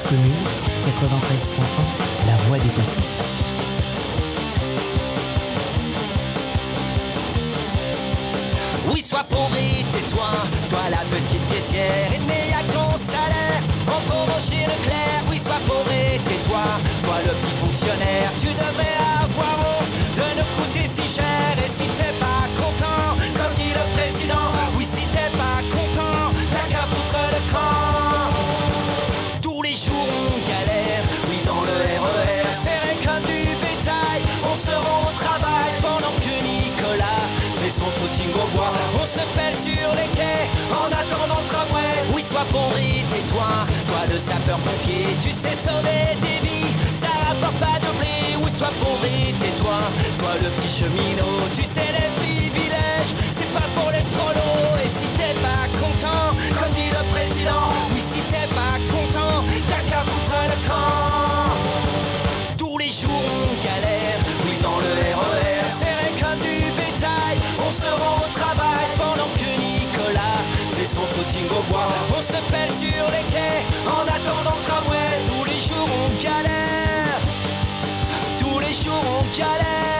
Cause commune, 93.1, la voix des possibles. Oui, sois et tais-toi, toi la petite caissière, il n'y a ton salaire. On pauvre chez Leclerc, oui, sois et tais-toi, toi le petit fonctionnaire, tu devrais avoir honte de nous coûter si cher. Et si t'es pas content, comme dit le président, oui, si t'es pas On se pèle sur les quais en attendant le tramway. Oui, sois et tais-toi, toi le sapeur-pompier, tu sais sauver des vies, ça rapporte pas de. Oui, sois et tais-toi, toi le petit cheminot, tu sais les privilèges, c'est pas pour les prolos. Et si t'es pas content, comme dit le président, oui, si t'es pas content, t'as qu'à foutre le camp. On se pèle sur les quais en attendant le tramway. Tous les jours on galère, tous les jours on galère.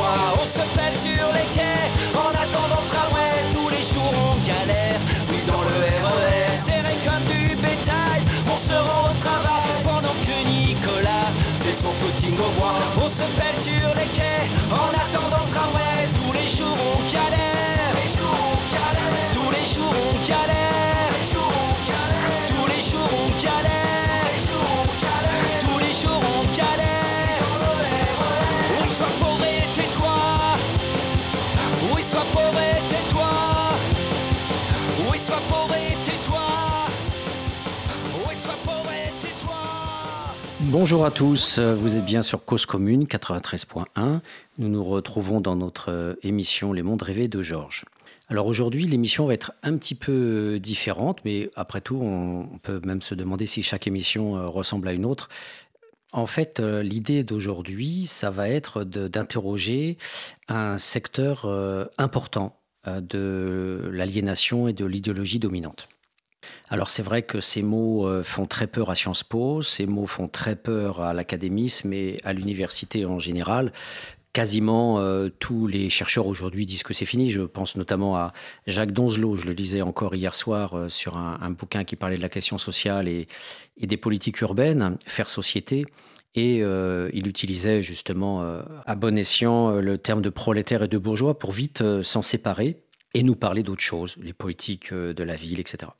on se pèle sur les quais, en attendant le tramway, tous les jours on galère, oui dans le RER, serré comme du bétail, on se rend au travail. Pendant que Nicolas fait son footing au bois, on se pèle sur les quais, en attendant le tramway, tous les jours on galère, Bonjour à tous, vous êtes bien sur Cause Commune 93.1. Nous nous retrouvons dans notre euh, émission Les Mondes Rêvés de Georges. Alors aujourd'hui, l'émission va être un petit peu différente, mais après tout, on peut même se demander si chaque émission euh, ressemble à une autre. En fait, euh, l'idée d'aujourd'hui, ça va être d'interroger un secteur euh, important euh, de l'aliénation et de l'idéologie dominante. Alors c'est vrai que ces mots euh, font très peur à Sciences Po, ces mots font très peur à l'académisme et à l'université en général. Quasiment euh, tous les chercheurs aujourd'hui disent que c'est fini. Je pense notamment à Jacques Donzelot, je le lisais encore hier soir euh, sur un, bouquin qui parlait de la question sociale et, des politiques urbaines, Faire société. Et il utilisait justement à bon escient le terme de prolétaire et de bourgeois pour vite s'en séparer et nous parler d'autres choses, les politiques euh, de la ville, etc.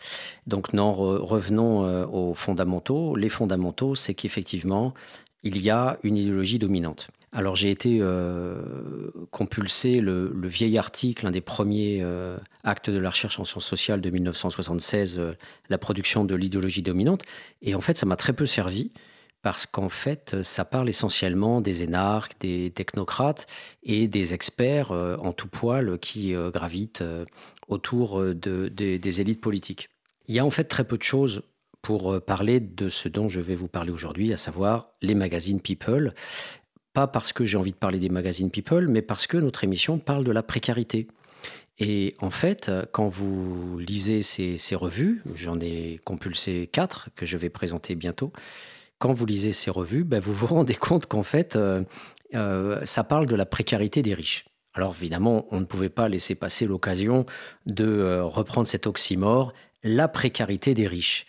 Donc non, re- revenons euh, aux fondamentaux. Les fondamentaux, c'est qu'effectivement, il y a une idéologie dominante. Alors j'ai été euh, compulsé le, vieil article, un des premiers actes de la recherche en sciences sociales de 1976, euh, la production de l'idéologie dominante, et en fait ça m'a très peu servi parce qu'en fait, ça parle essentiellement des énarques, des technocrates et des experts euh, en tout poil qui euh, gravitent euh, autour euh, de- des- élites politiques. Il y a en fait très peu de choses pour euh, parler de ce dont je vais vous parler aujourd'hui, à savoir les magazines People. Pas parce que j'ai envie de parler des magazines People, mais parce que notre émission parle de la précarité. Et en fait, quand vous lisez ces revues, j'en ai compulsé quatre que je vais présenter bientôt, quand vous lisez ces revues, ben, vous vous rendez compte qu'en fait, euh, euh, ça parle de la précarité des riches. Alors évidemment, on ne pouvait pas laisser passer l'occasion de euh, reprendre cet oxymore, la précarité des riches.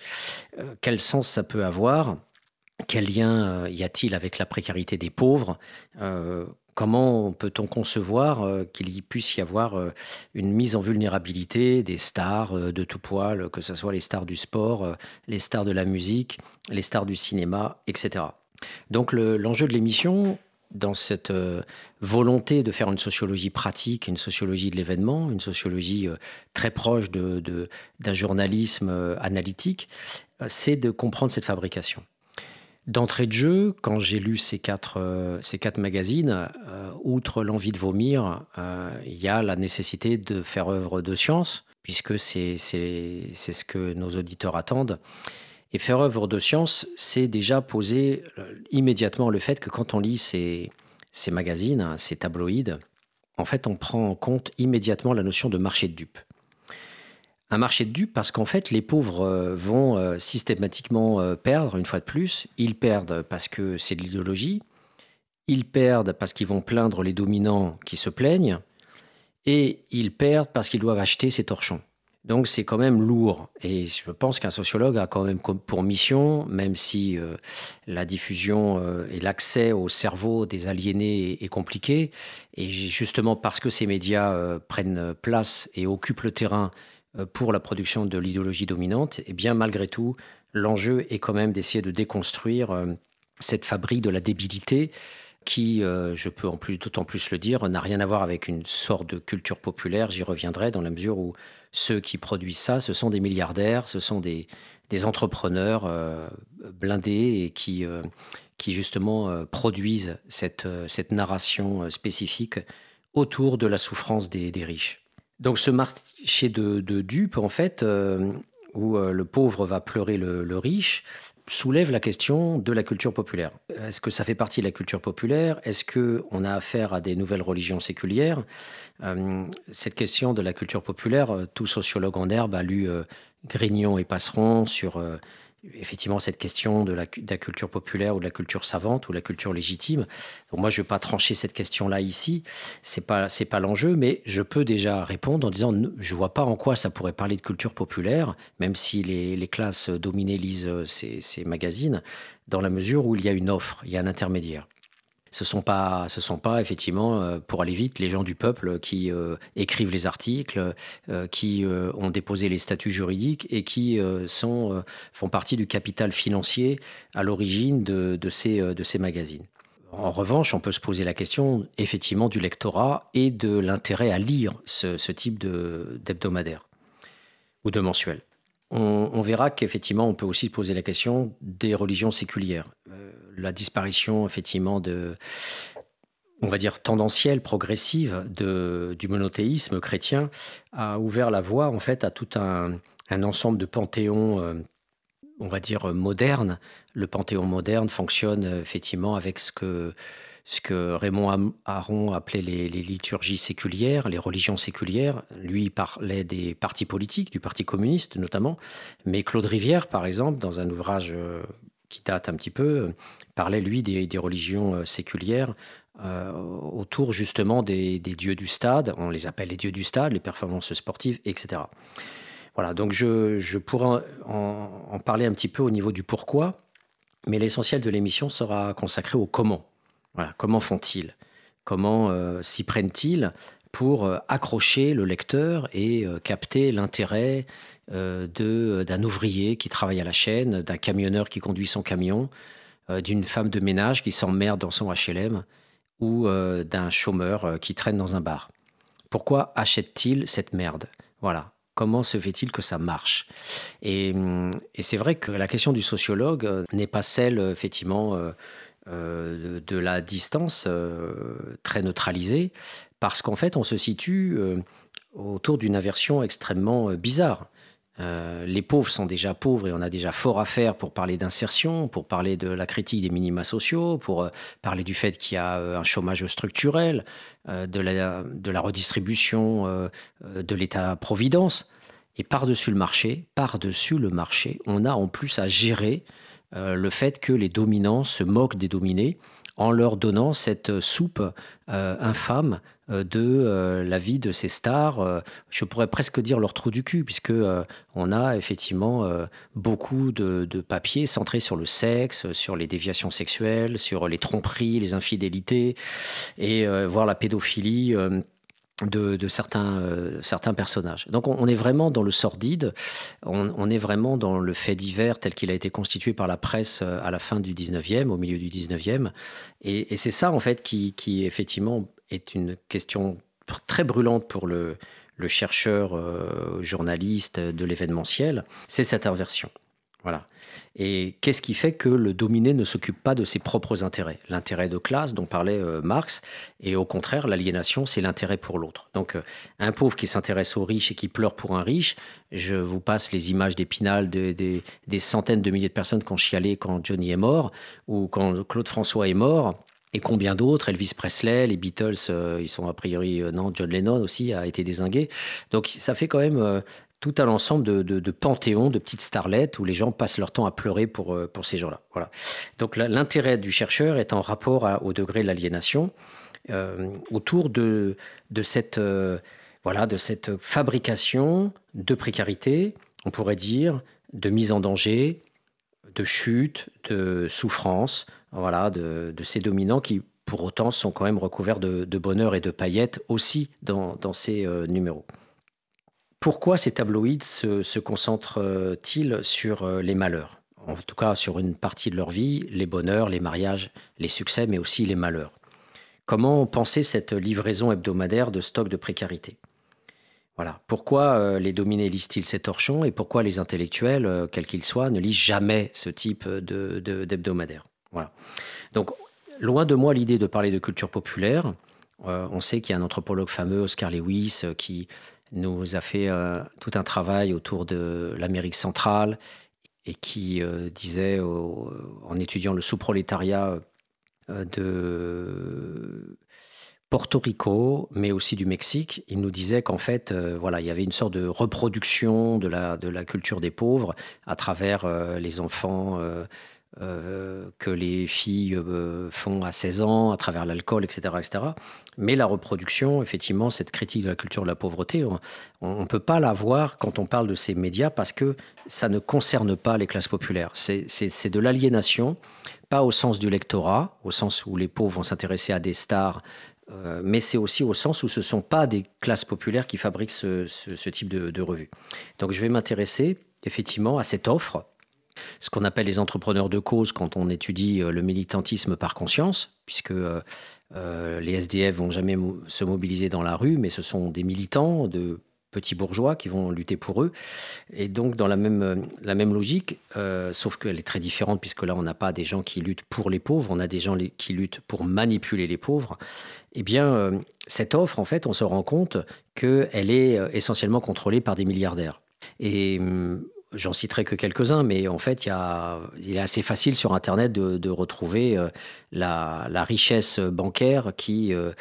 Quel sens ça peut avoir? Quel lien y a-t-il avec la précarité des pauvres? Comment peut-on concevoir qu'il puisse y avoir une mise en vulnérabilité des stars de tout poil, que ce soit les stars du sport, les stars de la musique, les stars du cinéma, etc. Donc l'enjeu de l'émission, dans cette euh, volonté de faire une sociologie pratique, une sociologie de l'événement, une sociologie euh, très proche d'un journalisme euh, analytique, c'est de comprendre cette fabrication. D'entrée de jeu, quand j'ai lu ces quatre, ces quatre magazines, outre l'envie de vomir, il y a la nécessité de faire œuvre de science, puisque c'est ce que nos auditeurs attendent. Et faire œuvre de science, c'est déjà poser euh, immédiatement le fait que quand on lit ces, ces magazines, ces tabloïds, en fait, on prend en compte immédiatement la notion de marché de dupes. Un marché de dupes parce qu'en fait, les pauvres euh, vont euh, systématiquement perdre, une fois de plus. Ils perdent parce que c'est de l'idéologie. Ils perdent parce qu'ils vont plaindre les dominants qui se plaignent. Et ils perdent parce qu'ils doivent acheter ces torchons. Donc c'est quand même lourd. Et je pense qu'un sociologue a quand même pour mission, même si euh, la diffusion euh, et l'accès au cerveau des aliénés est, compliqué, et justement parce que ces médias euh, prennent place et occupent le terrain pour la production de l'idéologie dominante, et eh bien malgré tout, l'enjeu est quand même d'essayer de déconstruire cette fabrique de la débilité qui, je peux en plus d'autant plus le dire, n'a rien à voir avec une sorte de culture populaire. J'y reviendrai dans la mesure où ceux qui produisent ça, ce sont des milliardaires, ce sont des, entrepreneurs euh, blindés et qui, euh, justement euh, produisent cette narration spécifique autour de la souffrance des, riches. Donc ce marché de, de dupes, en fait, où le pauvre va pleurer le riche, soulève la question de la culture populaire. Est-ce que ça fait partie de la culture populaire? Est-ce qu'on a affaire à des nouvelles religions séculières? Euh, Cette question de la culture populaire, euh, tout sociologue en herbe a lu euh, Grignon et Passeron sur effectivement cette question de la, culture populaire ou de la culture savante ou la culture légitime. Moi, je ne vais pas trancher cette question-là ici. C'est pas c'est pas l'enjeu, mais je peux déjà répondre en disant je vois pas en quoi ça pourrait parler de culture populaire, même si les, classes dominées lisent euh, ces magazines, dans la mesure où il y a une offre, il y a un intermédiaire ce sont pas, ce sont pas effectivement, euh, pour aller vite, les gens du peuple qui euh, écrivent les articles, euh, qui ont déposé les statuts juridiques et qui sont, font partie du capital financier à l'origine de, ces, de ces magazines. En revanche, on peut se poser la question effectivement du lectorat et de l'intérêt à lire ce, type d'hebdomadaire ou de mensuel. On, on verra qu'effectivement, on peut aussi poser la question des religions séculières la disparition effectivement de, on va dire tendancielle, progressive de, du monothéisme chrétien a ouvert la voie en fait à tout un, ensemble de panthéons, euh, on va dire modernes. Le panthéon moderne fonctionne effectivement avec ce que ce que Raymond Aron appelait les, les, liturgies séculières, les religions séculières. Lui parlait des partis politiques, du Parti communiste notamment, mais Claude Rivière, par exemple, dans un ouvrage euh, qui date un petit peu, parlait, lui, des, religions euh, séculières euh, autour justement des, dieux du stade. On les appelle les dieux du stade, les performances sportives, etc. Voilà, donc je, pourrais en, parler un petit peu au niveau du pourquoi, mais l'essentiel de l'émission sera consacré au comment. Voilà, comment font-ils? Comment s'y prennent-ils pour accrocher le lecteur et capter l'intérêt euh, euh, d'un ouvrier qui travaille à la chaîne, d'un camionneur qui conduit son camion, euh, d'une femme de ménage qui s'emmerde dans son HLM ou d'un chômeur qui traîne dans un bar. Pourquoi achète-t-il cette merde? Voilà. Comment se fait-il que ça marche? Et, et c'est vrai que la question du sociologue n'est pas celle, effectivement, de, la distance très neutralisée, parce qu'en fait, on se situe autour d'une aversion extrêmement bizarre. Euh, les pauvres sont déjà pauvres et on a déjà fort à faire pour parler d'insertion, pour parler de la critique des minima sociaux, pour euh, parler du fait qu'il y a euh, un chômage structurel, de la, de, la, redistribution de l'État-providence. Et par-dessus le marché, par-dessus le marché, on a en plus à gérer le fait que les dominants se moquent des dominés en leur donnant cette soupe infâme de la vie de ces stars. je pourrais presque dire leur trou du cul, puisque on a effectivement beaucoup de, de, papiers centrés sur le sexe, sur les déviations sexuelles, sur les tromperies, les infidélités, et voir la pédophilie de, certains, euh, certains personnages. Donc on, est vraiment dans le sordide, on, est vraiment dans le fait divers tel qu'il a été constitué par la presse euh, à la fin du 19e, au milieu du 19e. Et, c'est ça en fait qui, effectivement est une question très brûlante pour le, le chercheur euh, journaliste de l'événementiel, c'est cette inversion. Et qu'est-ce qui fait que le dominé ne s'occupe pas de ses propres intérêts? L'intérêt de classe dont parlait euh, Marx, et au contraire, l'aliénation, c'est l'intérêt pour l'autre. Donc, euh, un pauvre qui s'intéresse aux riches et qui pleure pour un riche, je vous passe les images d'Épinal de, des centaines de milliers de personnes qui ont chialé quand Johnny est mort, ou quand Claude François est mort. Et combien d'autres Elvis Presley, les Beatles, euh, ils sont a priori non. John Lennon aussi a été désingué. Donc ça fait quand même tout un ensemble de, de, panthéons, de petites starlettes où les gens passent leur temps à pleurer pour, euh, pour ces gens-là. Voilà. Donc l'intérêt du chercheur est en rapport au degré de l'aliénation euh, autour de, de, cette, euh, voilà, de cette fabrication de précarité, on pourrait dire, de mise en danger, de chute, de souffrance, voilà, de, de ces dominants qui, pour autant, sont quand même recouverts de, de bonheur et de paillettes aussi dans, dans ces numéros. Pourquoi ces tabloïds se, concentrent-ils sur euh, les malheurs? En tout cas, sur une partie de leur vie, les bonheurs, les mariages, les succès, mais aussi les malheurs. Comment penser cette livraison hebdomadaire de stock de précarité? Voilà. Pourquoi euh, les dominés lisent-ils ces torchons et pourquoi les intellectuels, euh, quels qu'ils soient, ne lisent jamais ce type d'hebdomadaire? Voilà. Donc, loin de moi l'idée de parler de culture populaire. on sait qu'il y a un anthropologue fameux, Oscar Lewis, qui nous a fait euh, tout un travail autour de l'Amérique centrale et qui euh, disait, en étudiant le sous-prolétariat euh, de Porto Rico, mais aussi du Mexique, il nous disait qu'en fait, voilà, il y avait une sorte de reproduction de la, de la culture des pauvres à travers les enfants euh, que les filles euh, font à 16 ans à travers l'alcool, etc., etc. Mais la reproduction, effectivement, cette critique de la culture de la pauvreté, on ne peut pas la voir quand on parle de ces médias parce que ça ne concerne pas les classes populaires. C'est de l'aliénation, pas au sens du lectorat, au sens où les pauvres vont s'intéresser à des stars euh, mais c'est aussi au sens où ce ne sont pas des classes populaires qui fabriquent ce, type de, de revue. Donc je vais m'intéresser effectivement à cette offre ce qu'on appelle les entrepreneurs de cause quand on étudie euh, le militantisme par conscience, puisque euh, euh, les SDF vont jamais se mobiliser dans la rue, mais ce sont des militants de petits bourgeois qui vont lutter pour eux. Et donc, dans la même, la même logique, sauf qu'elle est très différente, puisque là, on n'a pas des gens qui luttent pour les pauvres, on a des gens qui luttent pour manipuler les pauvres. Eh bien, cette offre, en fait, on se rend compte qu'elle est essentiellement contrôlée par des milliardaires. Et hum, J'en citerai que quelques-uns, mais en fait, il, est assez facile sur Internet de, retrouver euh, la, richesse bancaire qui, euh,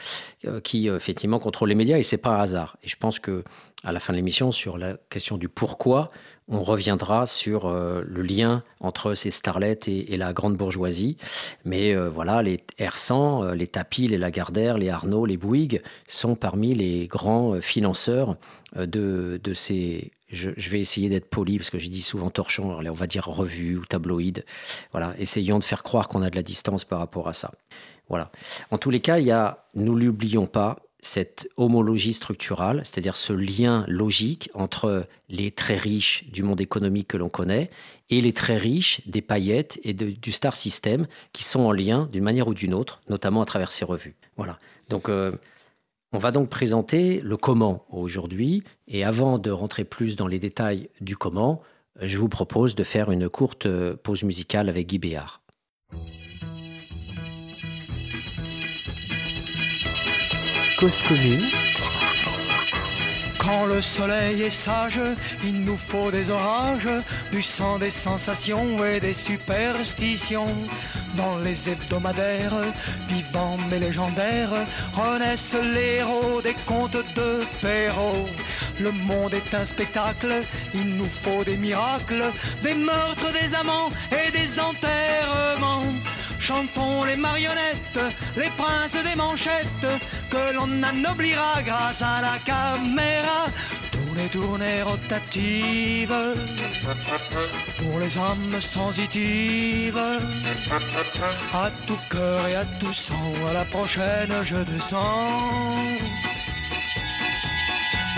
euh, qui effectivement contrôle les médias, et c'est pas un hasard. Et je pense que à la fin de l'émission, sur la question du pourquoi, on reviendra sur le lien entre ces starlets et, la grande bourgeoisie. Mais voilà, les Hersant, les Tapis, les Lagardère, les Arnaud, les Bouygues sont parmi les grands financeurs de ces je, vais essayer d'être poli parce que j'ai dit souvent torchon, on va dire revue ou tabloïd. Voilà, essayons de faire croire qu'on a de la distance par rapport à ça. Voilà. En tous les cas, il y a, nous l'oublions pas, cette homologie structurale, c'est-à-dire ce lien logique entre les très riches du monde économique que l'on connaît et les très riches des paillettes et du star system qui sont en lien d'une manière ou d'une autre, notamment à travers ces revues. Voilà. Donc, euh, on va donc présenter le comment aujourd'hui, et avant de rentrer plus dans les détails du comment, je vous propose de faire une courte pause musicale avec Guy Béard. Cause quand le soleil est sage, il nous faut des orages, du sang des sensations et des superstitions. Dans les hebdomadaires, vivants mais légendaires, renaissent les héros des contes de Perrault. Le monde est un spectacle, il nous faut des miracles, des meurtres, des amants et des enterrements. Chantons les marionnettes, les princes des manchettes, que l'on anoblira grâce à la caméra. Tournez, tournez, rotative, pour les âmes sensitives. À tout cœur et à tout sang, à la prochaine je descends.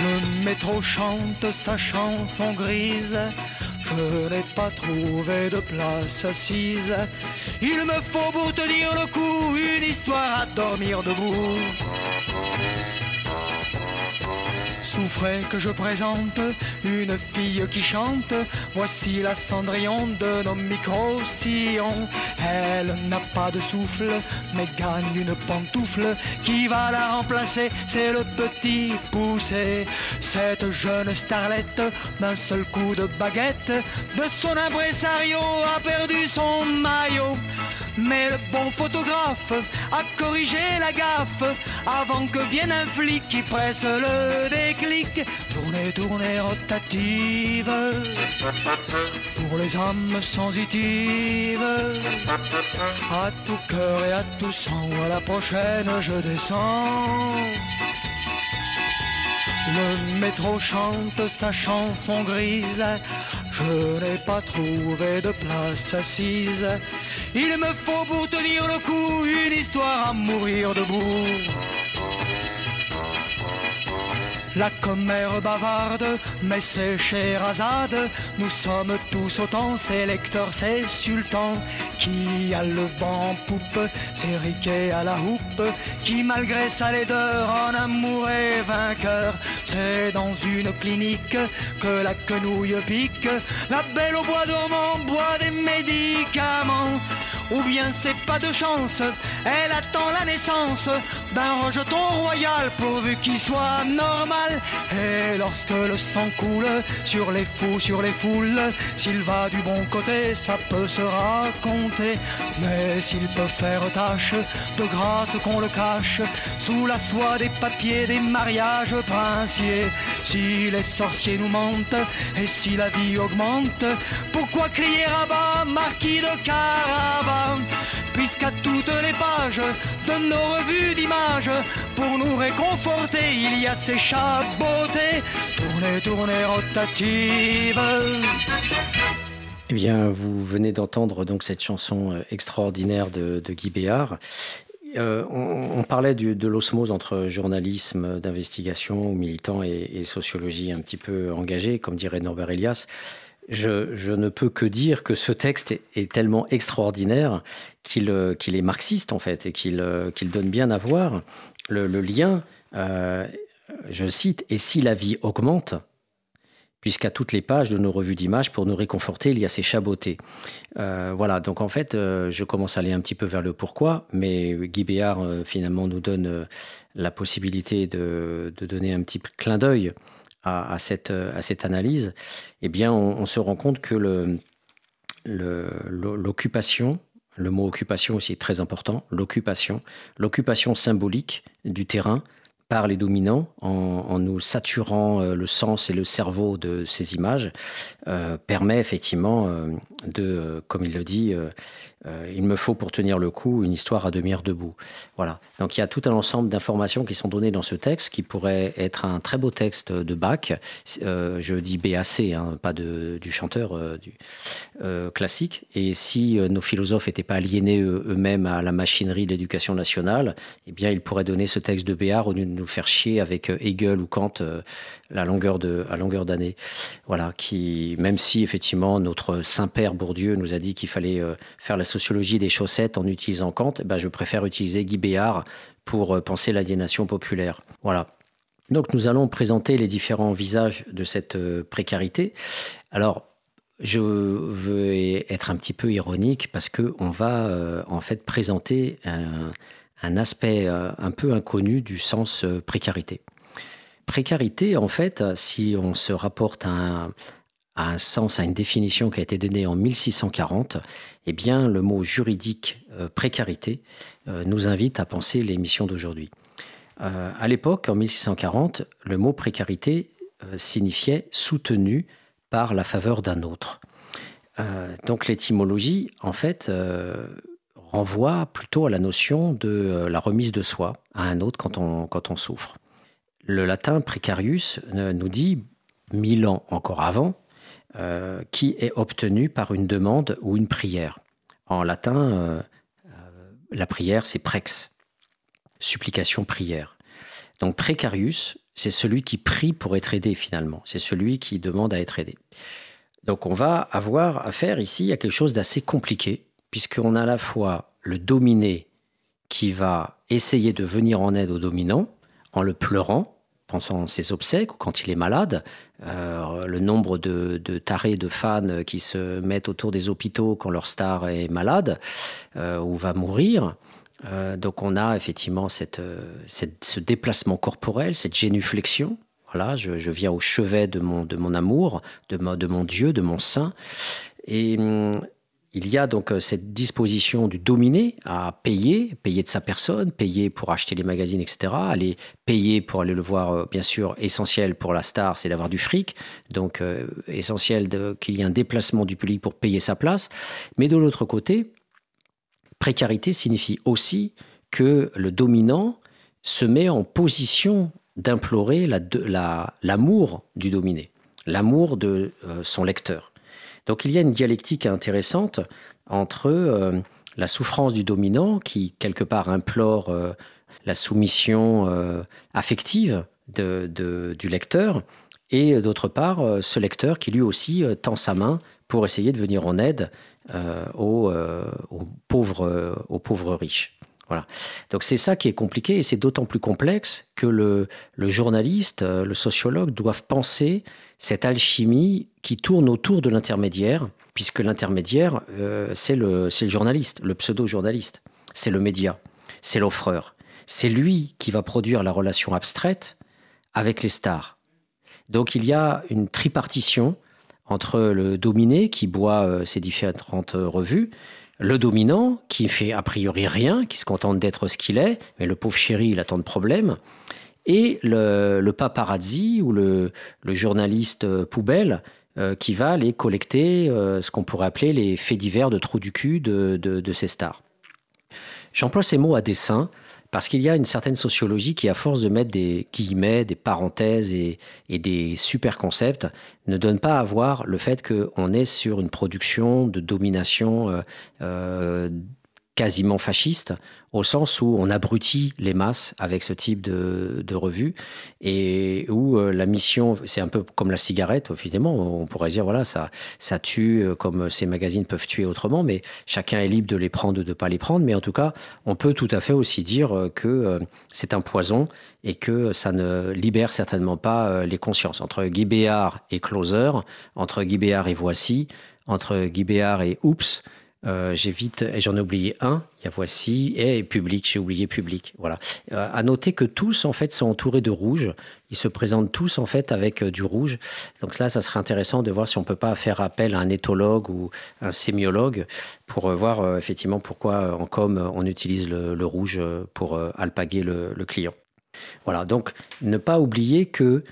Le métro chante sa chanson grise. Je n'ai pas trouvé de place assise. Il me faut pour tenir le coup une histoire à dormir debout. Souffrez que je présente une fille qui chante. Voici la cendrillon de nos micro-sillons. Elle n'a pas de souffle, mais gagne une pantoufle qui va la remplacer. C'est le petit poussé. Cette jeune starlette, d'un seul coup de baguette, de son impresario a perdu son maillot. Mais le bon photographe a corrigé la gaffe avant que vienne un flic qui presse le déclic. Tournez, tournez, rotative pour les âmes sensitives. À tout cœur et à tout sang, à la prochaine je descends. Le métro chante sa chanson grise. Je n'ai pas trouvé de place assise. Il me faut pour tenir le coup une histoire à mourir debout. La commère bavarde, mais c'est Sherazade. Nous sommes tous autant, c'est lecteurs, c'est sultan. Qui a le vent en poupe, c'est Riquet à la houppe. Qui malgré sa laideur en amour est vainqueur. C'est dans une clinique que la quenouille pique. La belle au bois dormant boit des médicaments. Ou bien c'est pas de chance, elle attend la naissance d'un rejeton royal pourvu qu'il soit normal. Et lorsque le sang coule sur les fous, sur les foules, s'il va du bon côté, ça peut se raconter. Mais s'il peut faire tâche, de grâce qu'on le cache, sous la soie des papiers des mariages princiers. Si les sorciers nous mentent, et si la vie augmente, pourquoi crier à bas, marquis de Carabas Puisqu'à toutes les pages de nos revues d'images, pour nous réconforter, il y a ces chabotés, tournez, tournez, rotative. Eh bien, vous venez d'entendre donc cette chanson euh, extraordinaire de, Guy Béard. Euh, on, parlait de l'osmose entre journalisme d'investigation, militants et, et, sociologie un petit peu engagée, comme dirait Norbert Elias je, ne peux que dire que ce texte est, tellement extraordinaire euh, qu'il est marxiste en fait et qu'il euh, donne bien à voir le, lien, euh, je cite, et si la vie augmente, puisqu'à toutes les pages de nos revues d'images, pour nous réconforter, il y a ces chabotés. voilà, donc en fait, je commence à aller un petit peu vers le pourquoi, mais Guy Béard finalement nous donne la possibilité de, de donner un petit clin d'œil à, cette, à cette analyse, eh bien, on, se rend compte que l'occupation, le, le mot occupation aussi est très important, l'occupation, l'occupation symbolique du terrain par les dominants en, nous saturant euh, le sens et le cerveau de ces images euh, permet effectivement euh, de, comme il le dit, euh, il me faut pour tenir le coup une histoire à demi-heure debout. Voilà. Donc il y a tout un ensemble d'informations qui sont données dans ce texte qui pourrait être un très beau texte de Bach. Euh, je dis BAC, hein, pas du chanteur euh, du, classique. Et si nos philosophes n'étaient pas aliénés eux-mêmes à la machinerie de l'éducation nationale, eh bien ils pourraient donner ce texte de Béard au lieu de nous faire chier avec Hegel ou Kant la longueur de, à longueur d'année. Voilà. Qui, même si effectivement notre Saint-Père Bourdieu nous a dit qu'il fallait faire la sociologie des chaussettes en utilisant Kant, eh ben je préfère utiliser Guy Béard pour euh, penser l'aliénation populaire. Voilà. Donc nous allons présenter les différents visages de cette euh, précarité. Alors, je veux être un petit peu ironique parce que on va euh, en fait présenter un, aspect un peu inconnu du sens précarité. Précarité, en fait, si on se rapporte à un, un sens, à une définition qui a été donnée en 1640, eh bien, le mot juridique euh, précarité euh, nous invite à penser l'émission d'aujourd'hui. Euh, à l'époque, en 1640, le mot précarité signifiait soutenu par la faveur d'un autre. donc l'étymologie, en fait, renvoie plutôt à la notion de la remise de soi à un autre quand on, quand on souffre. Le latin precarius nous dit, mille ans encore avant, qui est obtenu par une demande ou une prière. En latin, la prière, c'est prex, supplication, prière. Donc precarius, c'est celui qui prie pour être aidé finalement, c'est celui qui demande à être aidé. Donc on va avoir affaire ici à quelque chose d'assez compliqué, puisqu'on a à la fois le dominé qui va essayer de venir en aide au dominant en le pleurant pendant ses obsèques ou quand il est malade. Euh, le nombre de, tarés, de fans qui se mettent autour des hôpitaux quand leur star est malade euh, ou va mourir. Euh, donc on a effectivement cette, ce déplacement corporel, cette génuflexion. Voilà, je, viens au chevet de mon, de mon amour, de, de mon Dieu, de mon saint. Et hum, il y a donc euh, cette disposition du dominé à payer, payer de sa personne, payer pour acheter les magazines, etc. Aller payer pour aller le voir, euh, bien sûr, essentiel pour la star, c'est d'avoir du fric. Donc, euh, essentiel qu'il y ait un déplacement du public pour payer sa place. Mais de l'autre côté, précarité signifie aussi que le dominant se met en position d'implorer l'amour la, du dominé, l'amour de son lecteur. Donc il y a une dialectique intéressante entre euh, la souffrance du dominant qui quelque part implore euh, la soumission euh, affective du lecteur et d'autre part ce lecteur qui lui aussi tend sa main pour essayer de venir en aide aux, pauvres, aux pauvres riches. Voilà. Donc c'est ça qui est compliqué et c'est d'autant plus complexe que le, le, journaliste, le sociologue doivent penser cette alchimie qui tourne autour de l'intermédiaire, puisque l'intermédiaire, euh, c'est le, journaliste, le pseudo-journaliste, c'est le média, c'est l'offreur. C'est lui qui va produire la relation abstraite avec les stars. Donc il y a une tripartition entre le dominé qui boit euh, ses différentes revues, le dominant qui fait a priori rien, qui se contente d'être ce qu'il est, mais le pauvre chéri, il a tant de problèmes, et le, paparazzi ou le, journaliste euh, poubelle euh, qui va aller collecter euh, ce qu'on pourrait appeler les faits divers de trous du cul de, ces stars. J'emploie ces mots à dessein parce qu'il y a une certaine sociologie qui, à force de mettre des guillemets, des parenthèses et, des super concepts, ne donne pas à voir le fait qu'on est sur une production de domination quasiment fasciste, au sens où on abrutit les masses avec ce type de, revue, et où euh, la mission, c'est un peu comme la cigarette, évidemment, on pourrait dire, voilà, ça, ça tue euh, comme ces magazines peuvent tuer autrement, mais chacun est libre de les prendre ou de ne pas les prendre, mais en tout cas, on peut tout à fait aussi dire euh, que c'est un poison et que ça ne libère certainement pas les consciences. Entre Guy Béard et Closer, entre Guy Béard et Voici, entre Guy Béard et Oups, euh, et j'en ai oublié un, il y a voici, et public, j'ai oublié public. Voilà. Euh, à noter que tous, en fait, sont entourés de rouge. Ils se présentent tous, en fait, avec euh, du rouge. Donc là, ça serait intéressant de voir si on peut pas faire appel à un éthologue ou un sémiologue pour voir, effectivement, pourquoi en com, on utilise le, rouge pour alpaguer le, le client. Voilà. Donc, ne pas oublier que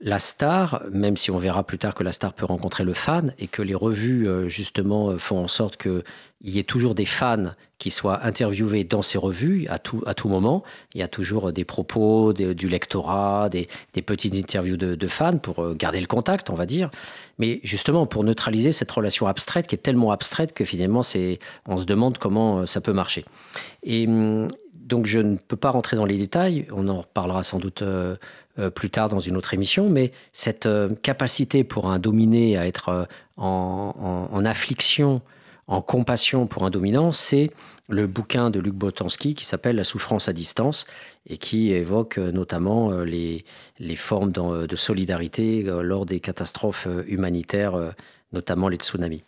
la star, même si on verra plus tard que la star peut rencontrer le fan et que les revues euh, justement euh, font en sorte qu'il y ait toujours des fans qui soient interviewés dans ces revues à tout, à tout moment. Il y a toujours des propos du lectorat, des, petites interviews de, fans pour euh, garder le contact, on va dire. Mais justement pour neutraliser cette relation abstraite qui est tellement abstraite que finalement c'est, on se demande comment ça peut marcher. Et hum, donc je ne peux pas rentrer dans les détails, on en reparlera sans doute plus tard dans une autre émission, mais cette euh, capacité pour un dominé à être euh, en, affliction, en compassion pour un dominant, c'est le bouquin de Luc Botanski qui s'appelle La souffrance à distance et qui évoque notamment les, les formes de solidarité lors des catastrophes humanitaires, notamment les tsunamis.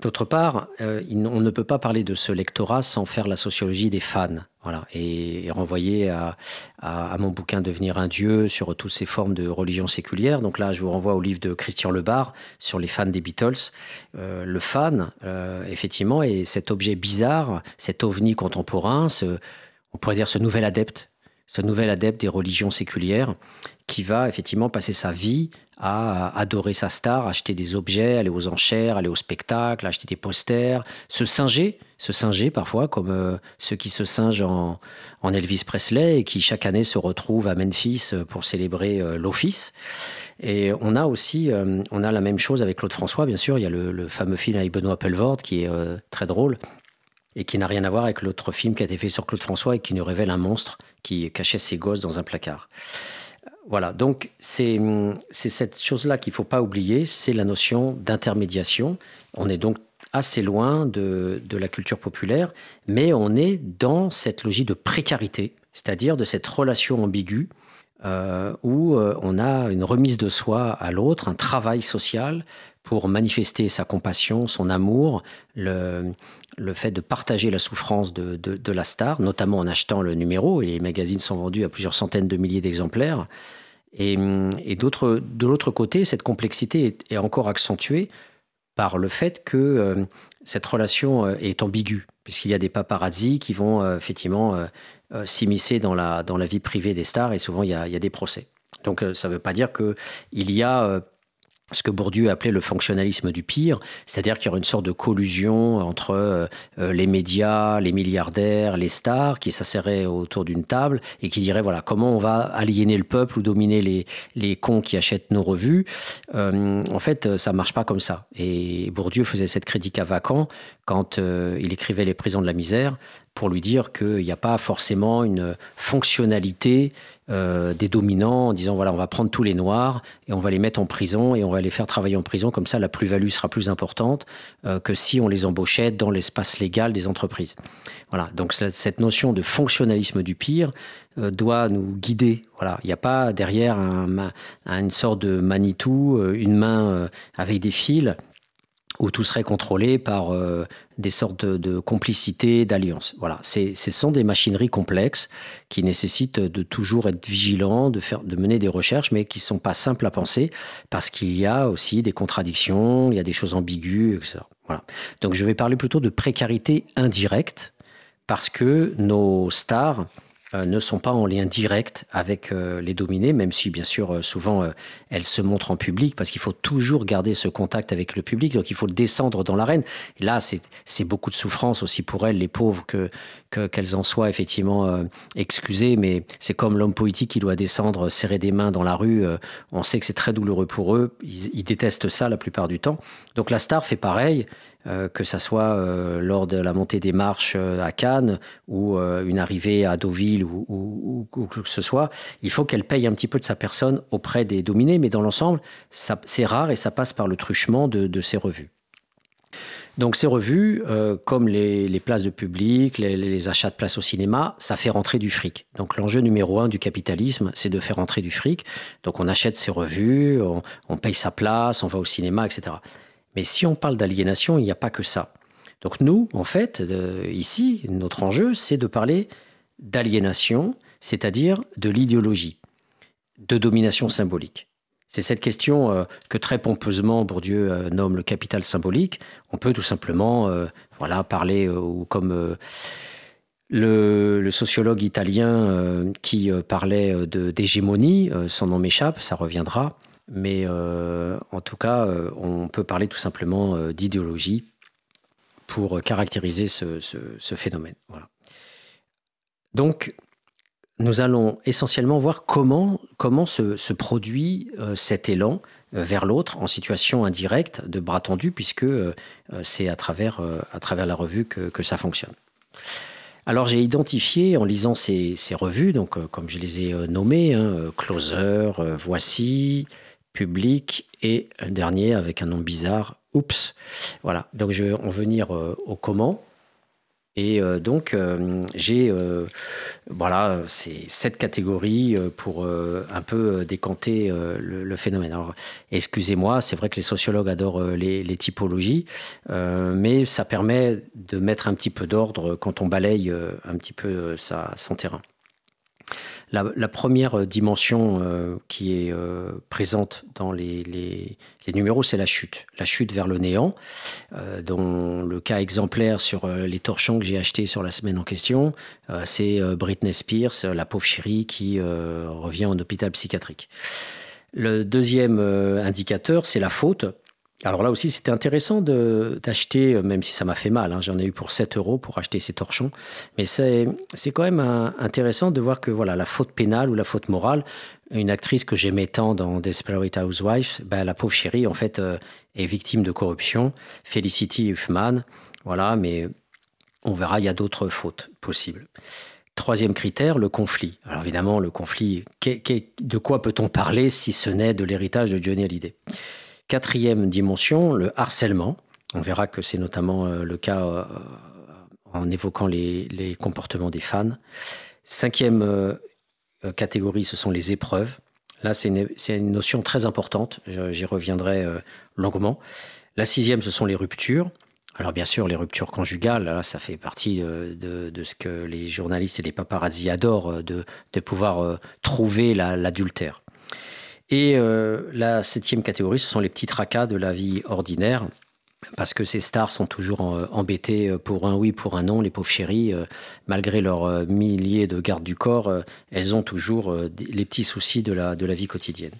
D'autre part, euh, on ne peut pas parler de ce lectorat sans faire la sociologie des fans. Voilà, et, renvoyer à, mon bouquin Devenir un dieu sur toutes ces formes de religion séculière. Donc là, je vous renvoie au livre de Christian Lebar sur les fans des Beatles. Euh, le fan, euh, effectivement, est cet objet bizarre, cet ovni contemporain, on pourrait dire ce nouvel adepte ce nouvel adepte des religions séculières qui va effectivement passer sa vie à adorer sa star, acheter des objets, aller aux enchères, aller au spectacle, acheter des posters, se singer, se singer parfois, comme euh, ceux qui se singent en, Elvis Presley et qui chaque année se retrouvent à Memphis pour célébrer euh, l'office. Et on a aussi, euh, on a la même chose avec Claude François, bien sûr. Il y a le, fameux film avec Benoît Pelvord qui est très drôle et qui n'a rien à voir avec l'autre film qui a été fait sur Claude François et qui nous révèle un monstre qui cachait ses gosses dans un placard. Voilà, donc c'est cette chose-là qu'il ne faut pas oublier, c'est la notion d'intermédiation. On est donc assez loin de, la culture populaire, mais on est dans cette logique de précarité, c'est-à-dire de cette relation ambiguë euh, où euh, on a une remise de soi à l'autre, un travail social pour manifester sa compassion, son amour, le, le fait de partager la souffrance de, la star, notamment en achetant le numéro, et les magazines sont vendus à plusieurs centaines de milliers d'exemplaires. Et, et de l'autre côté, cette complexité est, encore accentuée par le fait que euh, cette relation euh, est ambiguë, puisqu'il y a des paparazzi qui vont euh, effectivement s'immiscer dans la, dans la vie privée des stars, et souvent il y a, il y a des procès. Donc ça ne veut pas dire qu'il y a ce que Bourdieu appelait le fonctionnalisme du pire, c'est-à-dire qu'il y aurait une sorte de collusion entre euh, euh, les médias, les milliardaires, les stars qui s'asseraient autour d'une table et qui diraient voilà comment on va aliéner le peuple ou dominer les, les cons qui achètent nos revues. Euh, en fait, ça marche pas comme ça. Et Bourdieu faisait cette critique à Vacan quand il écrivait Les prisons de la misère pour lui dire qu'il n'y a pas forcément une fonctionnalité euh, des dominants en disant voilà, on va prendre tous les noirs et on va les mettre en prison et on va les faire travailler en prison. Comme ça, la plus-value sera plus importante euh, que si on les embauchait dans l'espace légal des entreprises. Voilà. Donc, cette notion de fonctionnalisme du pire euh, doit nous guider. Voilà. Il n'y a pas derrière une sorte de Manitou, une main avec des fils où tout serait contrôlé par euh, des sortes de, complicité, d'alliances. Voilà, ce sont des machineries complexes qui nécessitent de toujours être vigilant, de, faire, de mener des recherches, mais qui ne sont pas simples à penser parce qu'il y a aussi des contradictions, il y a des choses ambiguës, etc. Voilà. Donc je vais parler plutôt de précarité indirecte parce que nos stars ne sont pas en lien direct avec euh, les dominés, même si bien sûr euh, souvent elles se montrent en public, parce qu'il faut toujours garder ce contact avec le public, donc il faut descendre dans l'arène. là, c'est beaucoup de souffrance aussi pour elles, les pauvres, que qu'elles en soient effectivement excusées, mais c'est comme l'homme politique qui doit descendre, serrer des mains dans la rue, on sait que c'est très douloureux pour eux, ils détestent ça la plupart du temps. Donc la star fait pareil, euh, que ça soit euh, lors de la montée des marches euh, à Cannes ou une arrivée à Deauville ou, ou, que ce soit, il faut qu'elle paye un petit peu de sa personne auprès des dominés, mais dans l'ensemble, c'est rare et ça passe par le truchement de, ces revues. Donc ces revues, comme les, places de public, les, achats de places au cinéma, ça fait rentrer du fric. Donc l'enjeu numéro un du capitalisme, c'est de faire rentrer du fric. Donc on achète ces revues, on, on, paye sa place, on va au cinéma, etc. Mais si on parle d'aliénation, il n'y a pas que ça. Donc nous, en fait, euh, ici, notre enjeu, c'est de parler d'aliénation, c'est-à-dire de l'idéologie, de domination symbolique. C'est cette question euh, que très pompeusement Bourdieu euh, nomme le capital symbolique. On peut tout simplement voilà, parler, ou comme le, sociologue italien qui parlait d'hégémonie, son nom m'échappe, ça reviendra, mais euh, en tout cas, euh, on peut parler tout simplement euh, d'idéologie pour caractériser ce, phénomène. Donc, nous allons essentiellement voir comment, se, produit cet élan vers l'autre en situation indirecte de bras tendus, puisque c'est à travers, à travers la revue que, ça fonctionne. Alors j'ai identifié en lisant ces, revues, donc comme je les ai nommées, hein, Closer, Voici, public et un dernier avec un nom bizarre, Oups. Voilà, donc je vais en venir euh, au comment. Et euh, donc, euh, j'ai voilà, ces sept catégories pour un peu décanter le, phénomène. Alors, excusez-moi, c'est vrai que les sociologues adorent les, typologies, mais ça permet de mettre un petit peu d'ordre quand on balaye un petit peu son terrain. La, première euh, dimension euh, qui est euh, présente dans les, numéros, c'est la chute. La chute vers le néant, dont le cas exemplaire sur les torchons que j'ai achetés sur la semaine en question, c'est Britney Spears, la pauvre chérie qui revient en hôpital psychiatrique. Le deuxième indicateur, c'est la faute. Alors là aussi, c'était intéressant d'acheter, même si ça m'a fait mal, hein, j'en ai eu pour 7 euros pour acheter ces torchons, mais c'est quand même intéressant de voir que voilà, la faute pénale ou la faute morale, une actrice que j'aimais tant dans Desperate Housewives, ben, la pauvre chérie, en fait, est victime de corruption. Felicity Huffman, voilà, mais on verra, il y a d'autres fautes possibles. Troisième critère, le conflit. Alors évidemment, le conflit, de quoi peut-on parler si ce n'est de l'héritage de Johnny Hallyday? Quatrième dimension, le harcèlement. On verra que c'est notamment euh, le cas euh, en évoquant les, comportements des fans. Cinquième euh, catégorie, ce sont les épreuves. Là, c'est une, notion très importante. J'y reviendrai longuement. La sixième, ce sont les ruptures. Alors bien sûr, les ruptures conjugales, ça fait partie de, ce que les journalistes et les paparazzi adorent, de, pouvoir trouver l'adultère. Et la septième catégorie, ce sont les petits tracas de la vie ordinaire, parce que ces stars sont toujours embêtées pour un oui, pour un non. Les pauvres chéries, malgré leurs milliers de gardes du corps, elles ont toujours les petits soucis de la vie quotidienne.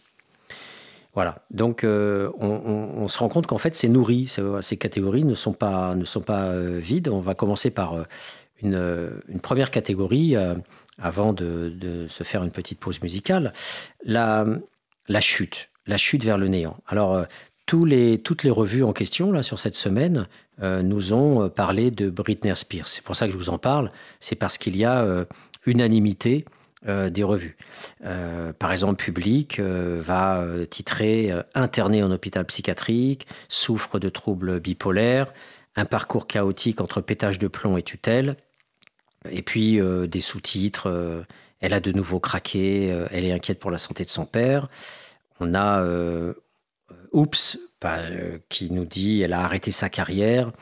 Voilà. Donc, euh, on, se rend compte qu'en fait, c'est nourri. Ces catégories ne sont pas, ne sont pas euh, vides. On va commencer par euh, une, première catégorie avant de, se faire une petite pause musicale. La, la chute. La chute vers le néant. Alors, les, toutes les revues en question, là, sur cette semaine, nous ont parlé de Britney Spears. C'est pour ça que je vous en parle. C'est parce qu'il y a unanimité euh, des revues. Euh, par exemple, Public euh, va titrer Interné en hôpital psychiatrique, souffre de troubles bipolaires, un parcours chaotique entre pétage de plomb et tutelle. Et puis des sous-titres, elle a de nouveau craqué, elle est inquiète pour la santé de son père. On a Oups, bah, qui nous dit elle a arrêté sa carrière,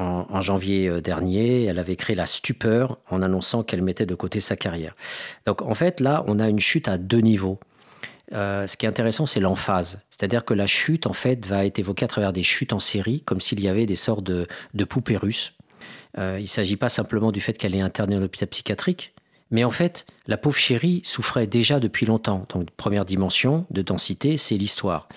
en, janvier euh, dernier, elle avait créé la stupeur en annonçant qu'elle mettait de côté sa carrière. Donc en fait, là, on a une chute à deux niveaux. Euh, ce qui est intéressant, c'est l'emphase. C'est-à-dire que la chute, en fait, va être évoquée à travers des chutes en série, comme s'il y avait des sortes de, poupées russes. Euh, il ne s'agit pas simplement du fait qu'elle est internée en hôpital psychiatrique, mais en fait, la pauvre chérie souffrait déjà depuis longtemps. Donc, première dimension de densité, c'est l'histoire.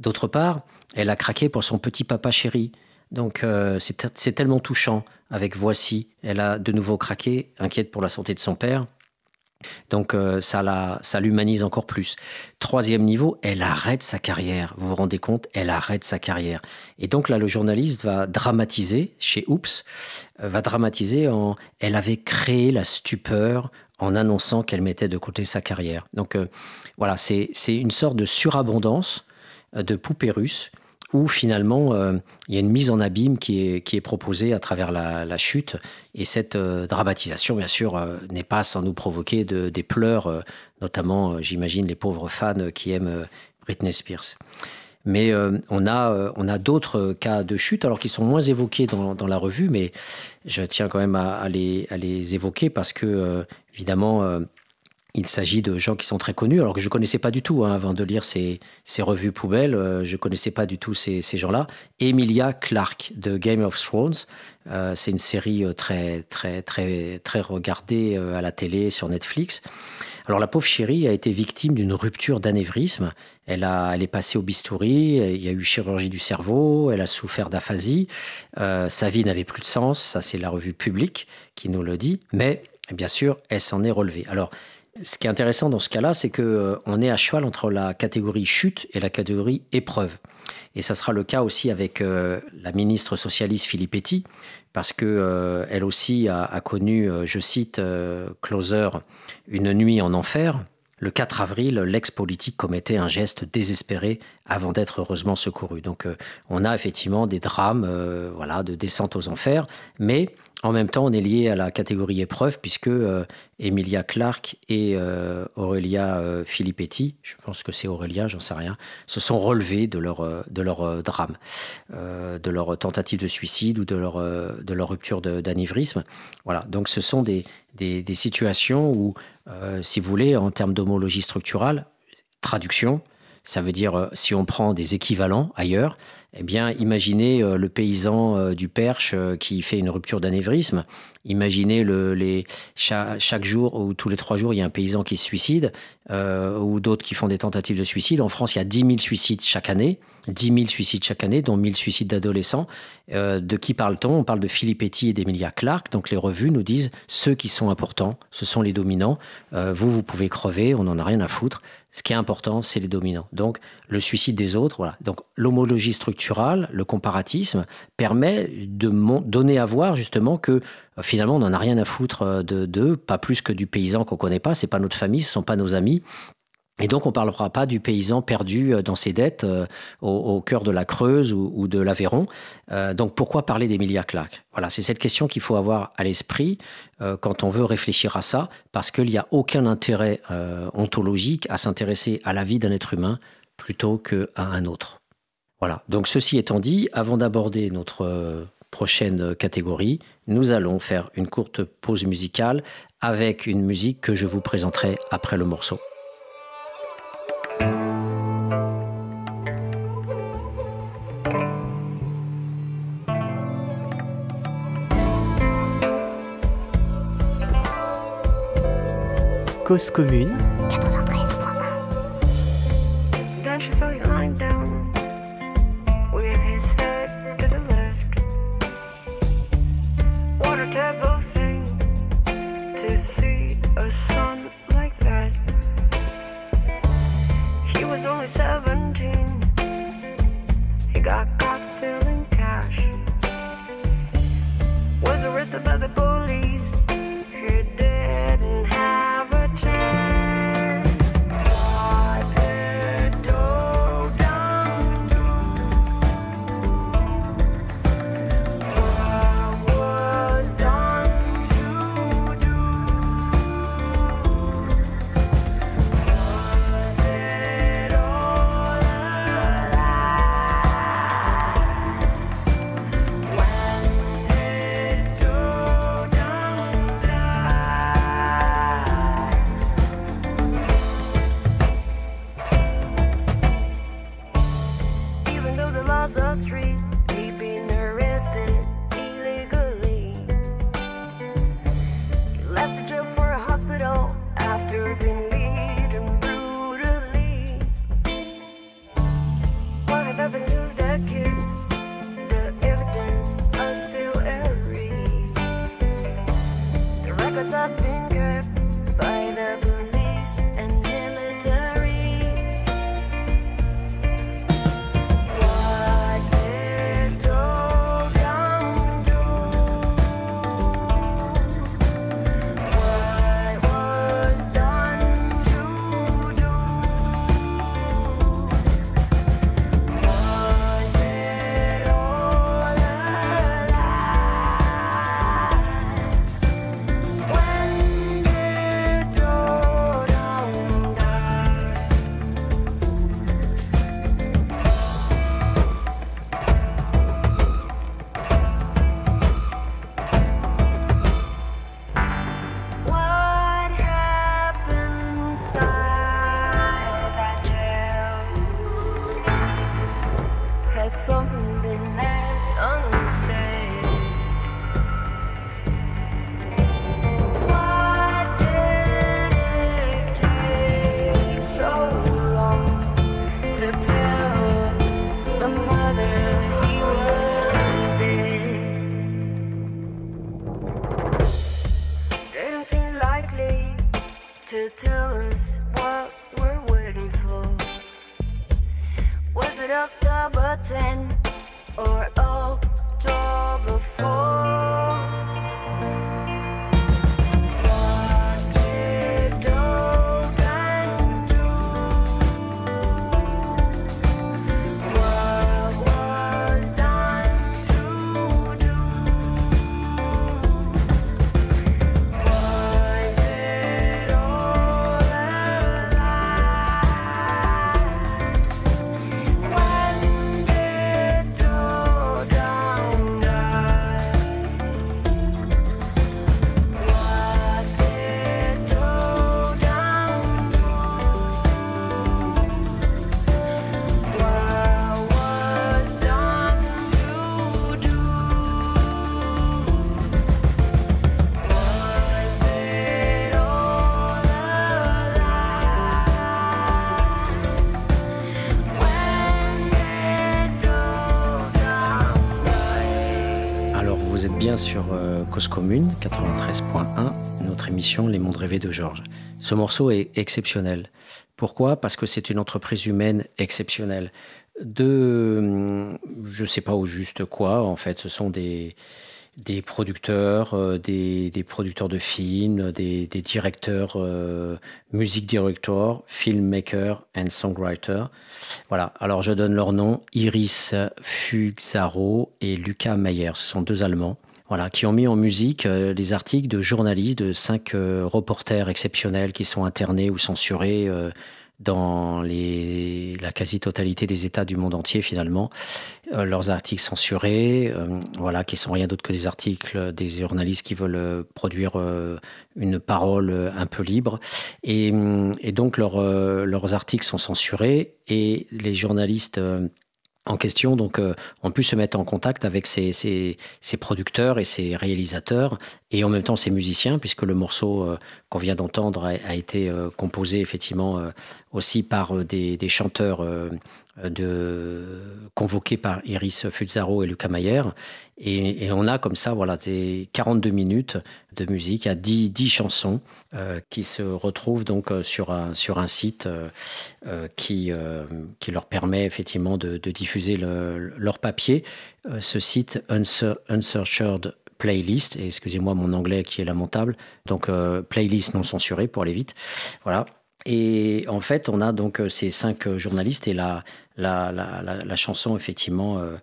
D'autre part, elle a craqué pour son petit papa chéri. Donc euh, c'est tellement touchant avec Voici. Elle a de nouveau craqué, inquiète pour la santé de son père. Donc euh, ça, ça l'humanise encore plus. Troisième niveau, elle arrête sa carrière. Vous vous rendez compte Elle arrête sa carrière. Et donc là, le journaliste va dramatiser, chez Oops, euh, va dramatiser en... Elle avait créé la stupeur en annonçant qu'elle mettait de côté sa carrière. Donc voilà, c'est une sorte de surabondance de poupées russes où finalement euh, il y a une mise en abîme qui est, qui est proposée à travers la, chute. Et cette euh, dramatisation, bien sûr, euh, n'est pas sans nous provoquer de, des pleurs, notamment, j'imagine, les pauvres fans qui aiment Britney Spears. Mais on a, on a d'autres cas de chute, alors qui sont moins évoqués dans, dans, la revue, mais je tiens quand même à, les, à les, évoquer parce que, évidemment, il s'agit de gens qui sont très connus, alors que je ne connaissais pas du tout hein, avant de lire ces, ces revues poubelles. Euh, je ne connaissais pas du tout ces, ces gens-là. Emilia Clarke de Game of Thrones. Euh, c'est une série euh, très, très, très, très regardée à la télé sur Netflix. Alors la pauvre chérie a été victime d'une rupture d'anévrisme. Elle, elle est passée au bistouri, il y a eu chirurgie du cerveau, elle a souffert d'aphasie. sa vie n'avait plus de sens, ça c'est la revue publique qui nous le dit. Mais bien sûr, elle s'en est relevée. Alors ce qui est intéressant dans ce cas-là, c'est qu'on euh, est à cheval entre la catégorie chute et la catégorie épreuve. Et ça sera le cas aussi avec euh, la ministre socialiste Filippetti, parce que euh, elle aussi a, connu, je cite Closer, une nuit en enfer. Le 4 avril, l'ex-politique commettait un geste désespéré avant d'être heureusement secouru. Donc on a effectivement des drames voilà, de descente aux enfers, mais en même temps, on est lié à la catégorie épreuve puisque euh, Emilia Clarke et euh, Aurelia euh, Filippetti, je pense que c'est Aurelia, j'en sais rien, se sont relevés de leur, de leur drame, de leur tentative de suicide ou de leur, de leur rupture d'anévrisme. Voilà, donc ce sont des, des, des situations où, si vous voulez, en termes d'homologie structurale, traduction, ça veut dire si on prend des équivalents ailleurs, eh bien, imaginez le paysan du Perche qui fait une rupture d'anévrisme. Imaginez le, les, chaque, jour ou tous les trois jours, il y a un paysan qui se suicide ou d'autres qui font des tentatives de suicide. En France, il y a 10 000 suicides chaque année. 10 000 suicides chaque année, dont 1000 suicides d'adolescents. de qui parle-t-on? On parle de Philippe Etty et d'Emilia Clarke. Donc les revues nous disent ceux qui sont importants, ce sont les dominants. vous, vous pouvez crever, on n'en a rien à foutre. Ce qui est important, c'est les dominants. Donc, le suicide des autres, voilà. Donc, l'homologie structurale, le comparatisme, permet de donner à voir justement que euh, finalement, on n'en a rien à foutre euh, de d'eux, pas plus que du paysan qu'on connaît pas. C'est pas notre famille, ce sont pas nos amis. Et donc, on ne parlera pas du paysan perdu euh, dans ses dettes euh, au, cœur de la Creuse ou, de l'Aveyron. Euh, donc, pourquoi parler d'Emilia Clarke? Voilà, c'est cette question qu'il faut avoir à l'esprit quand on veut réfléchir à ça, parce qu'il n'y a aucun intérêt ontologique à s'intéresser à la vie d'un être humain plutôt qu'à un autre. Voilà, donc ceci étant dit, avant d'aborder notre prochaine catégorie, nous allons faire une courte pause musicale avec une musique que je vous présenterai après le morceau. Commune Cause Commune 93.1, notre émission Les Mondes Rêvés de Georges. Ce morceau est exceptionnel. Pourquoi? Parce que c'est une entreprise humaine exceptionnelle. De, hum, je ne sais pas au juste quoi, en fait, ce sont des, des producteurs, euh, des, des, producteurs de films, des, des directeurs, euh, music director, filmmaker and songwriter. Voilà. Alors je donne leur nom Iris Fugzaro et Lucas Mayer. Ce sont deux Allemands. Voilà, qui ont mis en musique euh, les articles de journalistes, de cinq euh, reporters exceptionnels qui sont internés ou censurés euh, dans la quasi-totalité des États du monde entier finalement. Leurs articles censurés, voilà, qui sont rien d'autre que des articles des journalistes qui veulent produire une parole un peu libre. Et, donc leurs articles sont censurés et les journalistes en question donc euh, ont pu se mettre en contact avec ces, producteurs et ces réalisateurs et en même temps ces musiciens puisque le morceau euh, qu'on vient d'entendre a, été euh, composé effectivement euh, aussi par des, chanteurs convoqués par Iris Fuzaro et Lucas Mayer et, on a comme ça voilà des 42 minutes de musique à 10, 10 chansons qui se retrouvent donc sur un, site qui, leur permet effectivement de, diffuser le, leur papier. ce site Unsearched playlist, et excusez-moi mon anglais qui est lamentable, donc euh, playlist non censurée pour aller vite. Voilà. Et en fait, on a donc ces cinq journalistes et la, la, la, la, chanson, effectivement, euh,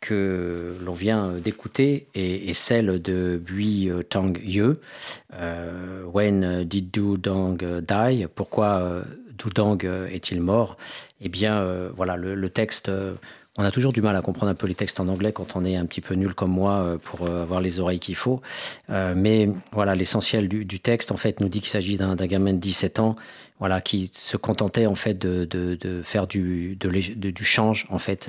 que l'on vient d'écouter est, celle de Bui Tang Ye. Euh, When did Du Dang die? Pourquoi euh, Du Dang est-il mort? Eh bien, euh, voilà, le texte on a toujours du mal à comprendre un peu les textes en anglais quand on est un petit peu nul comme moi euh, pour euh, avoir les oreilles qu'il faut. Euh, mais voilà, l'essentiel du, texte, en fait, nous dit qu'il s'agit d'un gamin de 17 ans voilà, qui se contentait en fait de, de, faire du, du change, en fait,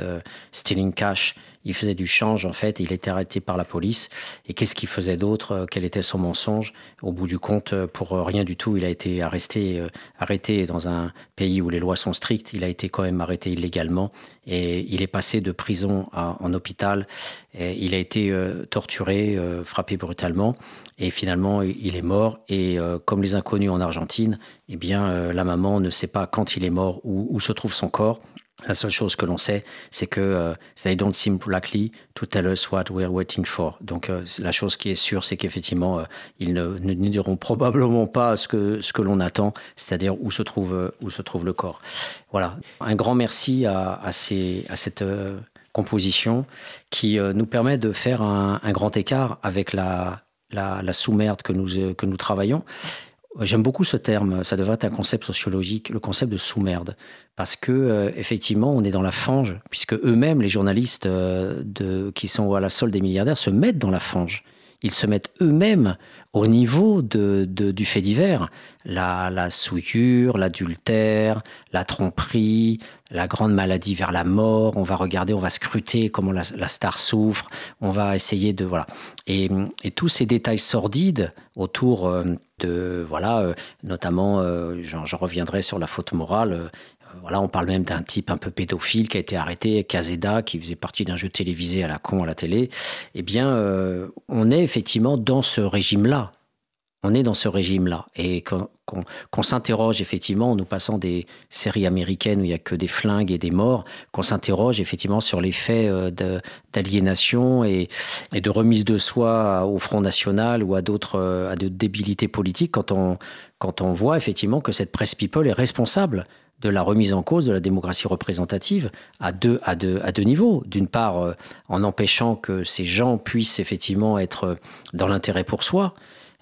stealing cash. Il faisait du change, en fait, il était arrêté par la police. Et qu'est-ce qu'il faisait d'autre? Quel était son mensonge? Au bout du compte, pour rien du tout, il a été arrêté, euh, arrêté dans un pays où les lois sont strictes. Il a été quand même arrêté illégalement et il est passé de prison à, en hôpital. Il a été euh, torturé, euh, frappé brutalement et finalement il est mort. Et euh, comme les inconnus en Argentine, eh bien euh, la maman ne sait pas quand il est mort ou où se trouve son corps. La seule chose que l'on sait, c'est que uh, they don't seem likely to tell us what we're waiting for. Donc uh, la chose qui est sûre, c'est qu'effectivement, uh, ils ne, ne, ne, diront probablement pas ce que, ce que l'on attend, c'est-à-dire où se trouve où se trouve le corps. Voilà. Un grand merci à, à, ces, à cette euh, composition qui euh, nous permet de faire un, un grand écart avec la, la, la sous-merde que nous, euh, que nous travaillons. J'aime beaucoup ce terme, ça devrait être un concept sociologique, le concept de sous-merde, parce que euh, effectivement, on est dans la fange, puisque eux-mêmes, les journalistes euh, qui sont à la solde des milliardaires, se mettent dans la fange. Ils se mettent eux-mêmes au niveau de, du fait divers. La, souillure, l'adultère, la tromperie, la grande maladie vers la mort. On va regarder, on va scruter comment la, la star souffre. On va essayer de voilà. Et, et tous ces détails sordides autour euh, de voilà, euh, notamment, euh, j'en reviendrai sur la faute morale. Voilà, on parle même d'un type un peu pédophile qui a été arrêté, Kazeda, qui faisait partie d'un jeu télévisé à la con à la télé. Eh bien, euh, on est effectivement dans ce régime-là. On est dans ce régime-là. Et qu'on qu qu s'interroge effectivement en nous passant des séries américaines où il n'y a que des flingues et des morts, qu'on s'interroge effectivement sur les faits euh, d'aliénation et, de remise de soi au Front National ou à d'autres euh, à débilités politiques quand on, quand on voit effectivement que cette presse people est responsable de la remise en cause de la démocratie représentative à deux, à deux, à deux niveaux. D'une part, euh, en empêchant que ces gens puissent effectivement être dans l'intérêt pour soi,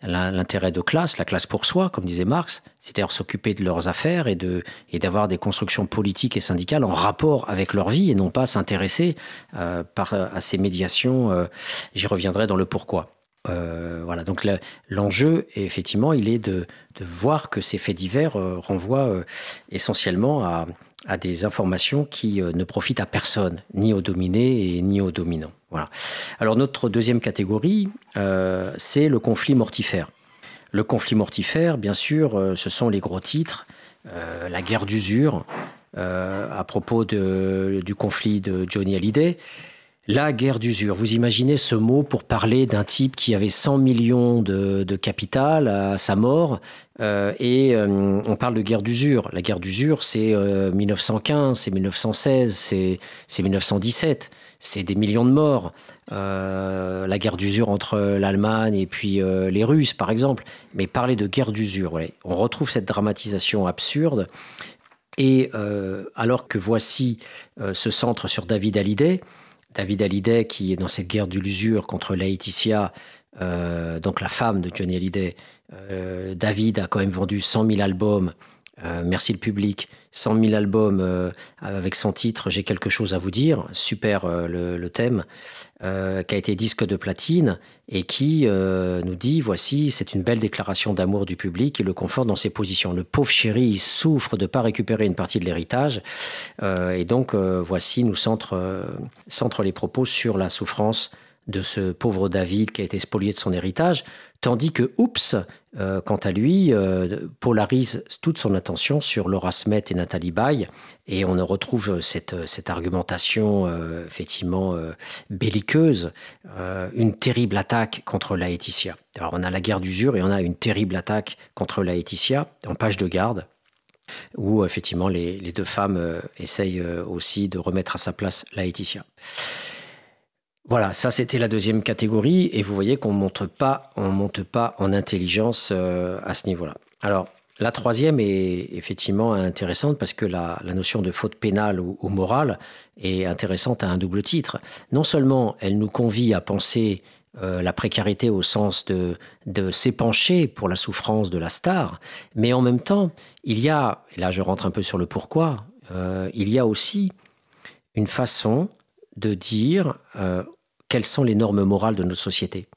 l'intérêt de classe, la classe pour soi, comme disait Marx, c'est-à-dire s'occuper de leurs affaires et de et d'avoir des constructions politiques et syndicales en rapport avec leur vie et non pas s'intéresser euh, par à ces médiations. Euh, J'y reviendrai dans le pourquoi. Euh, voilà, donc l'enjeu, effectivement, il est de, voir que ces faits divers euh, renvoient euh, essentiellement à, des informations qui ne profitent à personne, ni aux dominés et ni aux dominants. Voilà. Alors notre deuxième catégorie, c'est le conflit mortifère. Le conflit mortifère, bien sûr, ce sont les gros titres, la guerre d'usure, à propos du conflit de Johnny Hallyday. La guerre d'usure. Vous imaginez ce mot pour parler d'un type qui avait 100 millions de, capital à sa mort euh, et euh, on parle de guerre d'usure. La guerre d'usure, c'est 1915, c'est 1916, c'est 1917. C'est des millions de morts. Euh, la guerre d'usure entre l'Allemagne et puis les Russes, par exemple. Mais parler de guerre d'usure, on retrouve cette dramatisation absurde. Et alors que voici ce centre sur David Hallyday, David Hallyday, qui est dans cette guerre de l'usure contre Laetitia, euh, donc la femme de Johnny Hallyday. Euh, David a quand même vendu 100 000 albums. Euh, merci le public. 100 000 albums avec son titre J'ai quelque chose à vous dire. Super le, thème. qui a été disque de platine et qui nous dit voici, c'est une belle déclaration d'amour du public et le confort dans ses positions. Le pauvre chéri souffre de ne pas récupérer une partie de l'héritage et donc voici nous centre les propos sur la souffrance de ce pauvre David qui a été spolié de son héritage, tandis que Oups, euh, quant à lui, euh, polarise toute son attention sur Laura Smet et Nathalie Baye, et on retrouve cette, cette argumentation euh, effectivement belliqueuse, une terrible attaque contre Laetitia. Alors on a la guerre d'usure et on a une terrible attaque contre Laetitia en page de garde où effectivement les, les deux femmes essayent aussi de remettre à sa place Laetitia. Voilà, ça c'était la deuxième catégorie, et vous voyez qu'on on monte pas en intelligence euh, à ce niveau-là. Alors la troisième est effectivement intéressante parce que la, notion de faute pénale ou, morale est intéressante à un double titre. Non seulement elle nous convie à penser euh, la précarité au sens de, de s'épancher pour la souffrance de la star, mais en même temps, il y a, et là je rentre un peu sur le pourquoi, euh, il y a aussi une façon de dire euh, quelles sont les normes morales de notre société.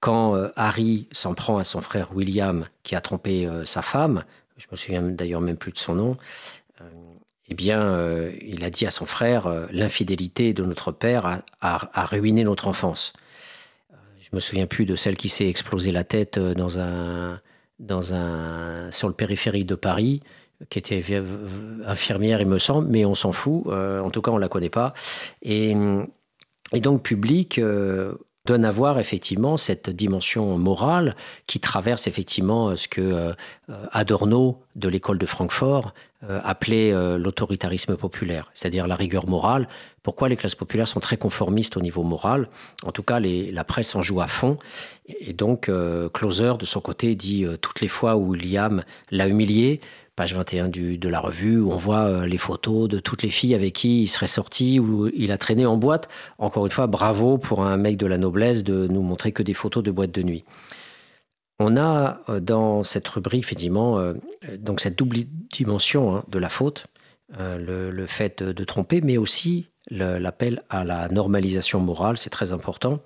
Quand euh, Harry s'en prend à son frère William, qui a trompé euh, sa femme, je me souviens d'ailleurs même plus de son nom, eh bien, il a dit à son frère l'infidélité de notre père a, ruiné notre enfance. Je me souviens plus de celle qui s'est explosé la tête dans un, dans un, sur le périphérique de Paris qui était infirmière, il me semble, mais on s'en fout. Euh, en tout cas, on la connaît pas. Et, et donc, public euh, donne à voir effectivement cette dimension morale qui traverse effectivement ce que euh, Adorno de l'école de Francfort appelait l'autoritarisme populaire, c'est-à-dire la rigueur morale. Pourquoi les classes populaires sont très conformistes au niveau moral? En tout cas, la presse en joue à fond. Et donc, Closer, de son côté, dit toutes les fois où William l'a humilié, page 21 du, de la revue, où on voit euh, les photos de toutes les filles avec qui il serait sorti, où il a traîné en boîte. Encore une fois, bravo pour un mec de la noblesse de nous montrer que des photos de boîtes de nuit. On a euh, dans cette rubrique, effectivement, euh, donc cette double dimension hein, de la faute, le, fait de, de, tromper, mais aussi l'appel à la normalisation morale, c'est très important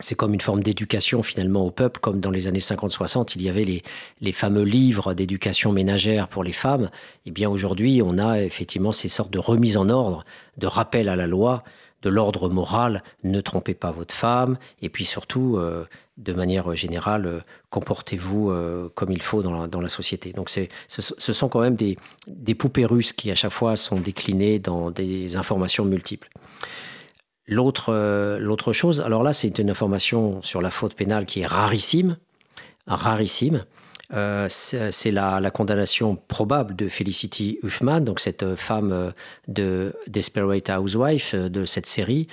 c'est comme une forme d'éducation finalement au peuple, comme dans les années 50-60, il y avait les, fameux livres d'éducation ménagère pour les femmes. Et eh bien aujourd'hui, on a effectivement ces sortes de remises en ordre, de rappel à la loi, de l'ordre moral. Ne trompez pas votre femme. Et puis surtout, euh, de manière générale, euh, comportez-vous euh, comme il faut dans la, société. Donc ce, ce, sont quand même des poupées russes qui à chaque fois sont déclinées dans des informations multiples. L'autre, euh, l'autre chose, alors là, c'est une information sur la faute pénale qui est rarissime, rarissime. Euh, c'est la, la, condamnation probable de Felicity Huffman, donc cette femme euh, de Desperate Housewife de cette série,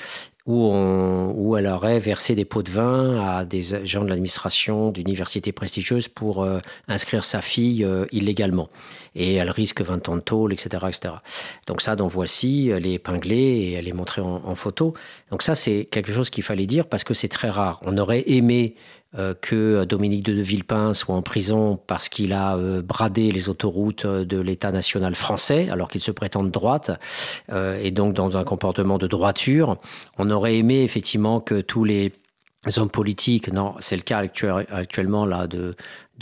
où, on, elle aurait versé des pots de vin à des gens de l'administration d'universités prestigieuses pour inscrire sa fille illégalement. Et elle risque 20 ans de tôle, etc. etc. Donc ça, donc voici, elle est épinglée et elle est montrée en, photo. Donc ça, c'est quelque chose qu'il fallait dire parce que c'est très rare. On aurait aimé euh, que Dominique de Villepin soit en prison parce qu'il a euh, bradé les autoroutes de l'État national français, alors qu'il se prétend de droite, euh, et donc dans un comportement de droiture. On aurait aimé effectivement que tous les hommes politiques, non, c'est le cas actuellement là de,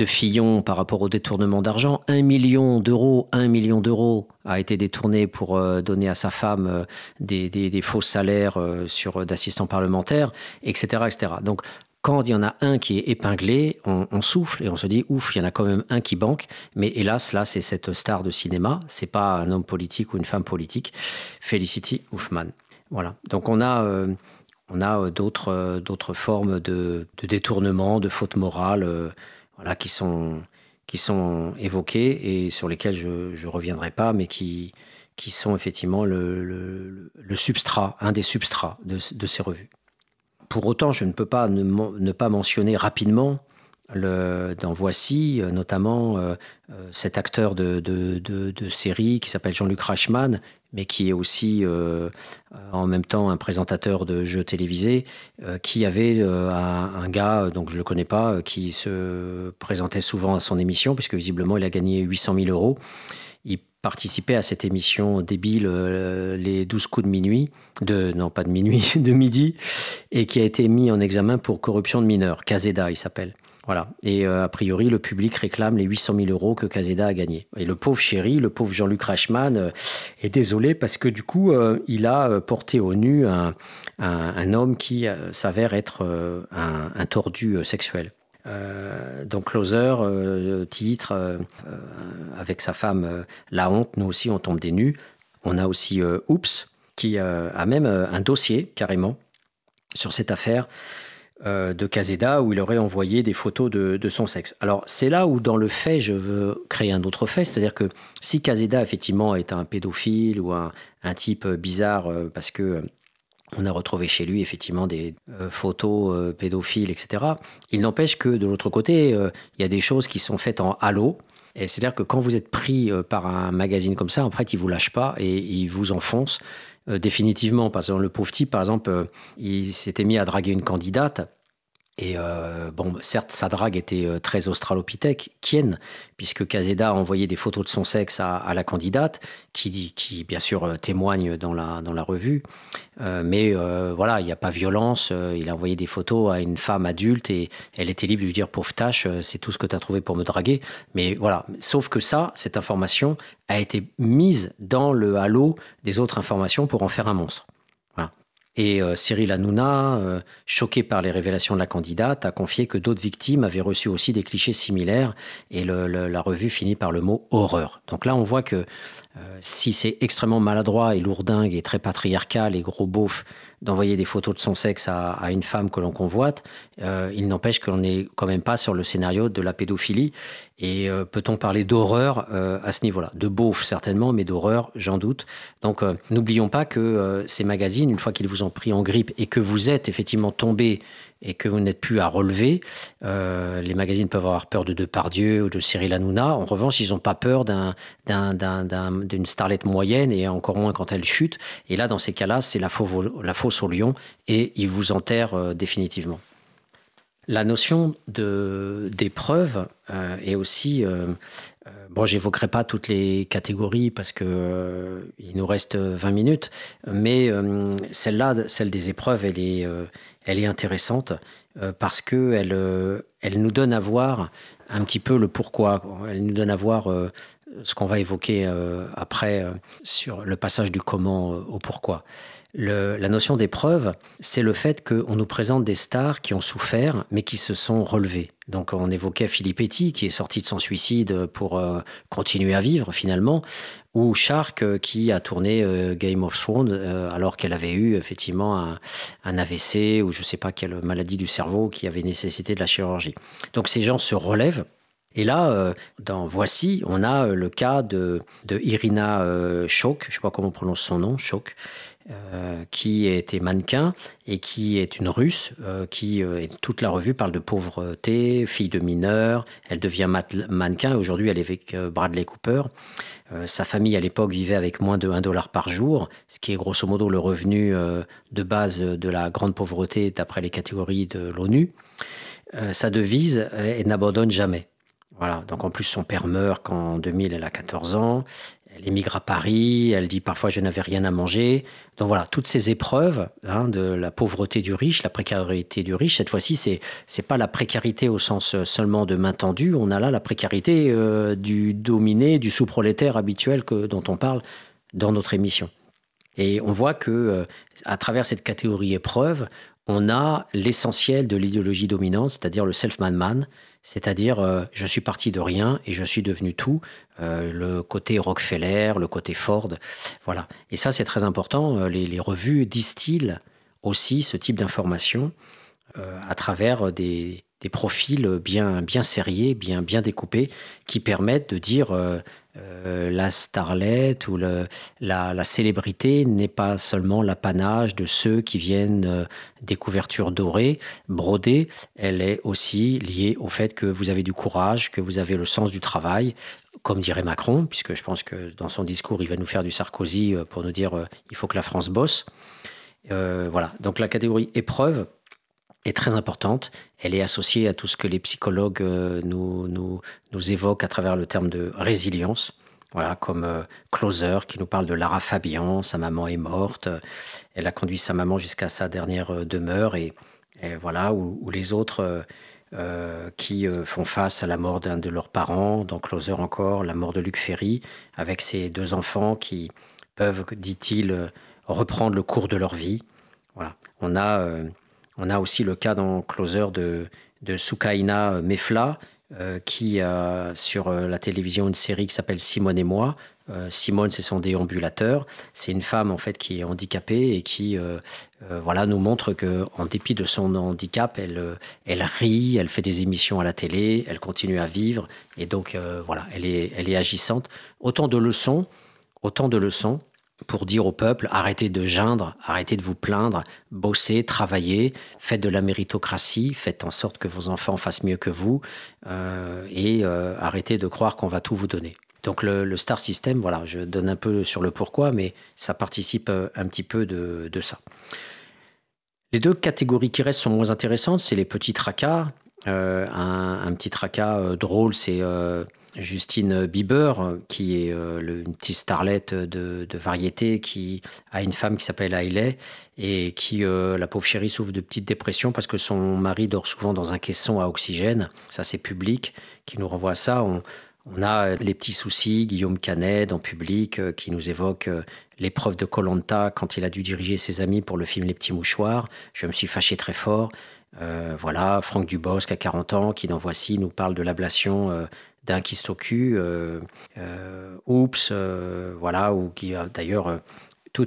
Fillon par rapport au détournement d'argent. Un million d'euros, un million d'euros a été détourné pour euh, donner à sa femme euh, des, faux salaires euh, sur d'assistants parlementaires, etc., etc. Donc, quand il y en a un qui est épinglé, on, souffle et on se dit ouf, il y en a quand même un qui banque. Mais hélas, là, c'est cette star de cinéma. C'est pas un homme politique ou une femme politique. Felicity Hoffman. Voilà. Donc on a, euh, on a euh, d'autres, euh, d'autres formes de, détournement, de fautes morales, voilà, qui sont, qui sont évoquées et sur lesquelles je ne reviendrai pas, mais qui, qui sont effectivement le, le, substrat, un des substrats de, ces revues. Pour autant, je ne peux pas ne, ne pas mentionner rapidement dans Voici, euh, notamment euh, euh, cet acteur de, série qui s'appelle Jean-Luc Reichmann, mais qui est aussi en même temps un présentateur de jeux télévisés, qui avait un, gars, donc je le connais pas, qui se présentait souvent à son émission, puisque visiblement il a gagné 800 000 euros. Participait à cette émission débile, les 12 coups de minuit, de, non pas de minuit, de midi, et qui a été mis en examen pour corruption de mineurs. Kazeda, il s'appelle. Voilà. Et euh, a priori, le public réclame les 800 000 euros que Caseda a gagné. Et le pauvre chéri, le pauvre Jean-Luc Reichmann, euh, est désolé parce que du coup, euh, il a porté au nu un, homme qui s'avère être un, tordu sexuel. Donc Closer, titre, avec sa femme La honte, nous aussi on tombe des nus. On a aussi Oops, qui a même un dossier carrément sur cette affaire euh, de Caseda où il aurait envoyé des photos de, de son sexe. Alors c'est là où dans le fait je veux créer un autre fait, c'est-à-dire que si Caseda effectivement est un pédophile ou un, un type bizarre euh, parce que euh, on a retrouvé chez lui effectivement des euh, photos euh, pédophiles, etc. Il n'empêche que de l'autre côté, euh, il y a des choses qui sont faites en halo. Et c'est-à-dire que quand vous êtes pris par un magazine comme ça, en fait, il vous lâche pas et il vous enfonce définitivement. Parce que le pauvre type, par exemple, il s'était mis à draguer une candidate. Et euh, bon, certes, sa drague était euh, très australopithèque, Kien, puisque Caseda a envoyé des photos de son sexe à, la candidate, qui, qui bien sûr euh, témoigne dans la, dans la revue. Mais voilà, il n'y a pas violence. il a envoyé des photos à une femme adulte et elle était libre de lui dire pauvre tâche, c'est tout ce que tu as trouvé pour me draguer. Mais voilà, sauf que ça, cette information a été mise dans le halo des autres informations pour en faire un monstre. Et euh, Cyril Hanouna, euh, choqué par les révélations de la candidate, a confié que d'autres victimes avaient reçu aussi des clichés similaires et la revue finit par le mot horreur. Donc là, on voit que euh, si c'est extrêmement maladroit et lourdingue et très patriarcal et gros beauf d'envoyer des photos de son sexe à, une femme que l'on convoite, euh, il n'empêche que l'on n'est quand même pas sur le scénario de la pédophilie. Et euh, peut-on parler d'horreur euh, à ce niveau-là? De beauf certainement, mais d'horreur, j'en doute. Donc n'oublions pas que ces magazines, une fois qu'ils vous ont pris en grippe et que vous êtes effectivement tombé et que vous n'êtes plus à relever, euh, les magazines peuvent avoir peur de Depardieu ou de Cyril Hanouna. En revanche, ils n'ont pas peur d'une un, un, starlette moyenne et encore moins quand elle chute. Et là, dans ces cas-là, c'est la, fosse au lion et ils vous enterrent euh, définitivement. La notion d'épreuve euh, est aussi euh, Bon, j'évoquerai pas toutes les catégories parce que euh, il nous reste 20 minutes, mais euh, celle-là, celle des épreuves, elle est, euh, elle est intéressante euh, parce que elle, euh, elle nous donne à voir un petit peu le pourquoi. Elle nous donne à voir euh, ce qu'on va évoquer après sur le passage du comment au pourquoi. La notion d'épreuve, c'est le fait qu'on nous présente des stars qui ont souffert, mais qui se sont relevées. Donc on évoquait Philippe Petit, qui est sorti de son suicide pour euh, continuer à vivre finalement, ou Shark, euh, qui a tourné euh, Game of Thrones, alors qu'elle avait eu effectivement un, AVC, ou je ne sais pas quelle maladie du cerveau qui avait nécessité de la chirurgie. Donc ces gens se relèvent, et là, dans Voici, on a le cas de, de Irina Chok, je ne sais pas comment on prononce son nom, Chok, euh, qui était mannequin et qui est une russe, euh, qui euh, toute la revue parle de pauvreté, fille de mineur, elle devient mannequin, aujourd'hui elle est avec Bradley Cooper. Sa famille à l'époque vivait avec moins de 1 dollar par jour, ce qui est grosso modo le revenu de base de la grande pauvreté d'après les catégories de l'ONU. Sa devise est n'abandonne jamais. Voilà, donc en plus son père meurt qu'en 2000 elle a 14 ans, elle émigre à Paris, elle dit parfois je n'avais rien à manger. Donc voilà, toutes ces épreuves hein, de la pauvreté du riche, la précarité du riche, cette fois-ci, c'est c'est pas la précarité au sens seulement de main tendue, on a là la précarité euh, du dominé, du sous-prolétaire habituel que, dont on parle dans notre émission. Et on voit que euh, à travers cette catégorie épreuve, on a l'essentiel de l'idéologie dominante, c'est-à-dire le self-man man, C'est-à-dire, euh, je suis parti de rien et je suis devenu tout. Euh, le côté Rockefeller, le côté Ford, voilà. Et ça, c'est très important. Euh, les, revues distillent aussi ce type d'informations à travers des, des profils bien, bien serrés, bien, bien découpés, qui permettent de dire euh, euh, la starlette ou la, célébrité n'est pas seulement l'apanage de ceux qui viennent euh, des couvertures dorées, brodées, elle est aussi liée au fait que vous avez du courage, que vous avez le sens du travail, comme dirait Macron, puisque je pense que dans son discours, il va nous faire du Sarkozy pour nous dire il faut que la France bosse. voilà, donc la catégorie épreuve est très importante. Elle est associée à tout ce que les psychologues euh, nous, nous, nous évoquent à travers le terme de résilience. Voilà, comme euh, Closer qui nous parle de Lara Fabian, sa maman est morte, elle a conduit sa maman jusqu'à sa dernière euh, demeure et, voilà, ou, les autres qui font face à la mort d'un de leurs parents, dans Closer encore, la mort de Luc Ferry, avec ses deux enfants qui peuvent, dit-il, reprendre le cours de leur vie. Voilà, on a on a aussi le cas dans Closer de, de Sukaina Mefla, euh, qui a sur euh, la télévision une série qui s'appelle Simone et moi. Euh, Simone, c'est son déambulateur. C'est une femme en fait qui est handicapée et qui voilà nous montre que en dépit de son handicap, elle elle rit, elle fait des émissions à la télé, elle continue à vivre et donc voilà, elle est elle est agissante. Autant de leçons, autant de leçons pour dire au peuple arrêtez de geindre, arrêtez de vous plaindre, bossez, travaillez, faites de la méritocratie, faites en sorte que vos enfants fassent mieux que vous euh, et euh, arrêtez de croire qu'on va tout vous donner. Donc le, Star System, voilà, je donne un peu sur le pourquoi, mais ça participe euh, un petit peu de, ça. Les deux catégories qui restent sont moins intéressantes, c'est les petits tracas. un, un, petit tracas drôle, c'est Justine Bieber, qui est euh, une petite starlette de, variété, qui a une femme qui s'appelle Hailey et qui, euh, la pauvre chérie, souffre de petites dépressions parce que son mari dort souvent dans un caisson à oxygène. Ça, c'est public qui nous renvoie à ça. On, a les petits soucis, Guillaume Canet en public, euh, qui nous évoque l'épreuve de Colanta quand il a dû diriger ses amis pour le film Les Petits Mouchoirs. Je me suis fâché très fort. voilà, Franck Dubosc, à 40 ans, qui dans Voici nous parle de l'ablation d'un kyste au euh, euh, Oups, euh, voilà, ou qui a d'ailleurs tout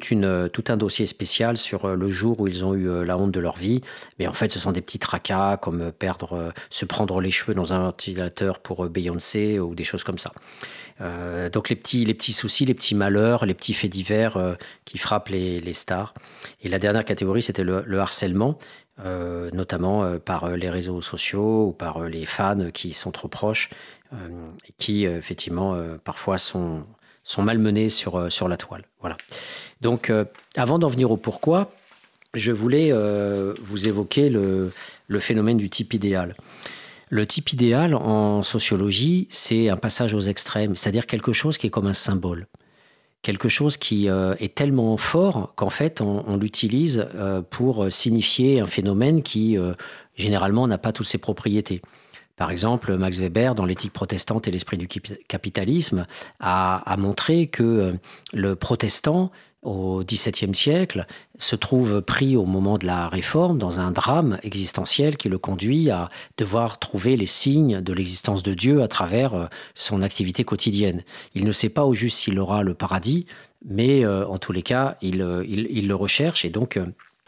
un dossier spécial sur le jour où ils ont eu la honte de leur vie. Mais en fait, ce sont des petits tracas comme perdre, se prendre les cheveux dans un ventilateur pour Beyoncé ou des choses comme ça. donc les petits, les petits soucis, les petits malheurs, les petits faits divers qui frappent les, stars. Et la dernière catégorie, c'était le, harcèlement. Notamment par les réseaux sociaux ou par les fans qui sont trop proches euh, qui euh, effectivement euh, parfois sont, sont malmenés sur, sur la toile. Voilà. Donc avant d'en venir au pourquoi, je voulais vous évoquer le, le, phénomène du type idéal. Le type idéal en sociologie, c'est un passage aux extrêmes, c'est-à-dire quelque chose qui est comme un symbole. Quelque chose qui est tellement fort qu'en fait, on, l'utilise pour signifier un phénomène qui, généralement, n'a pas toutes ses propriétés. Par exemple, Max Weber, dans l'éthique protestante et l'esprit du capitalisme, a, montré que euh, le protestant, au XVIIe siècle, se trouve pris au moment de la réforme dans un drame existentiel qui le conduit à devoir trouver les signes de l'existence de Dieu à travers euh, son activité quotidienne. Il ne sait pas au juste s'il aura le paradis, mais euh, en tous les cas, il, il le recherche et donc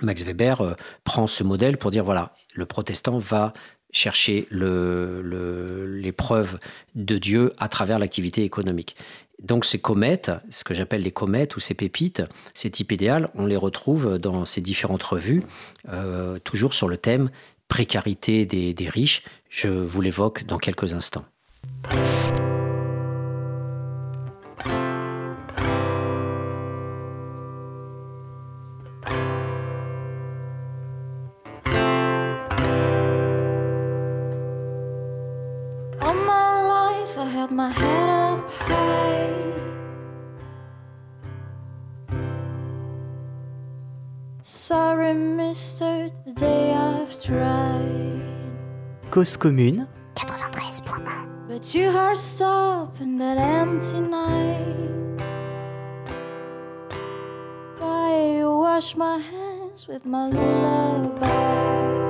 Max Weber prend ce modèle pour dire voilà, le protestant va chercher l'épreuve de Dieu à travers l'activité économique. Donc ces comètes, ce que j'appelle les comètes ou ces pépites, ces types idéaux, on les retrouve dans ces différentes revues, euh, toujours sur le thème précarité des riches. Je vous l'évoque dans quelques instants. Commune. 93.1 But in that empty night. Wash my hands with my lullaby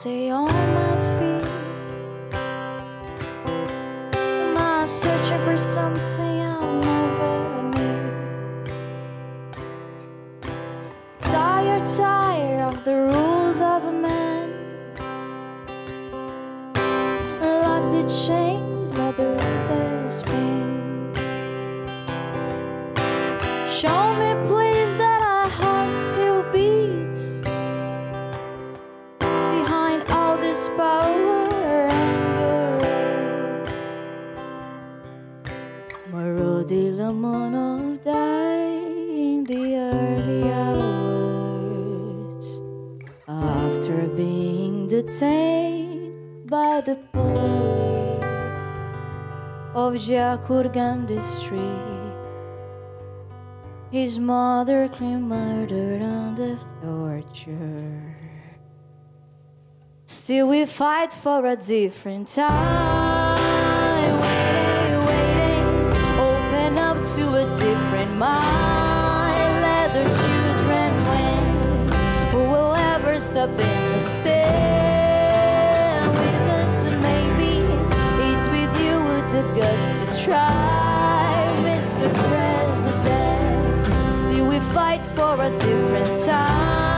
stay on my feet. Am I searching for something I'll never meet? Tired, tired of the rules of a man. Lock the chains, detained by the police of Jakurgan district. His mother claimed murdered under torture. Still, we fight for a different time. Waiting, waiting, open up to a different mind. Let the children win. Who will ever stop in a stand guts to try, Mr. President. Still, we fight for a different time.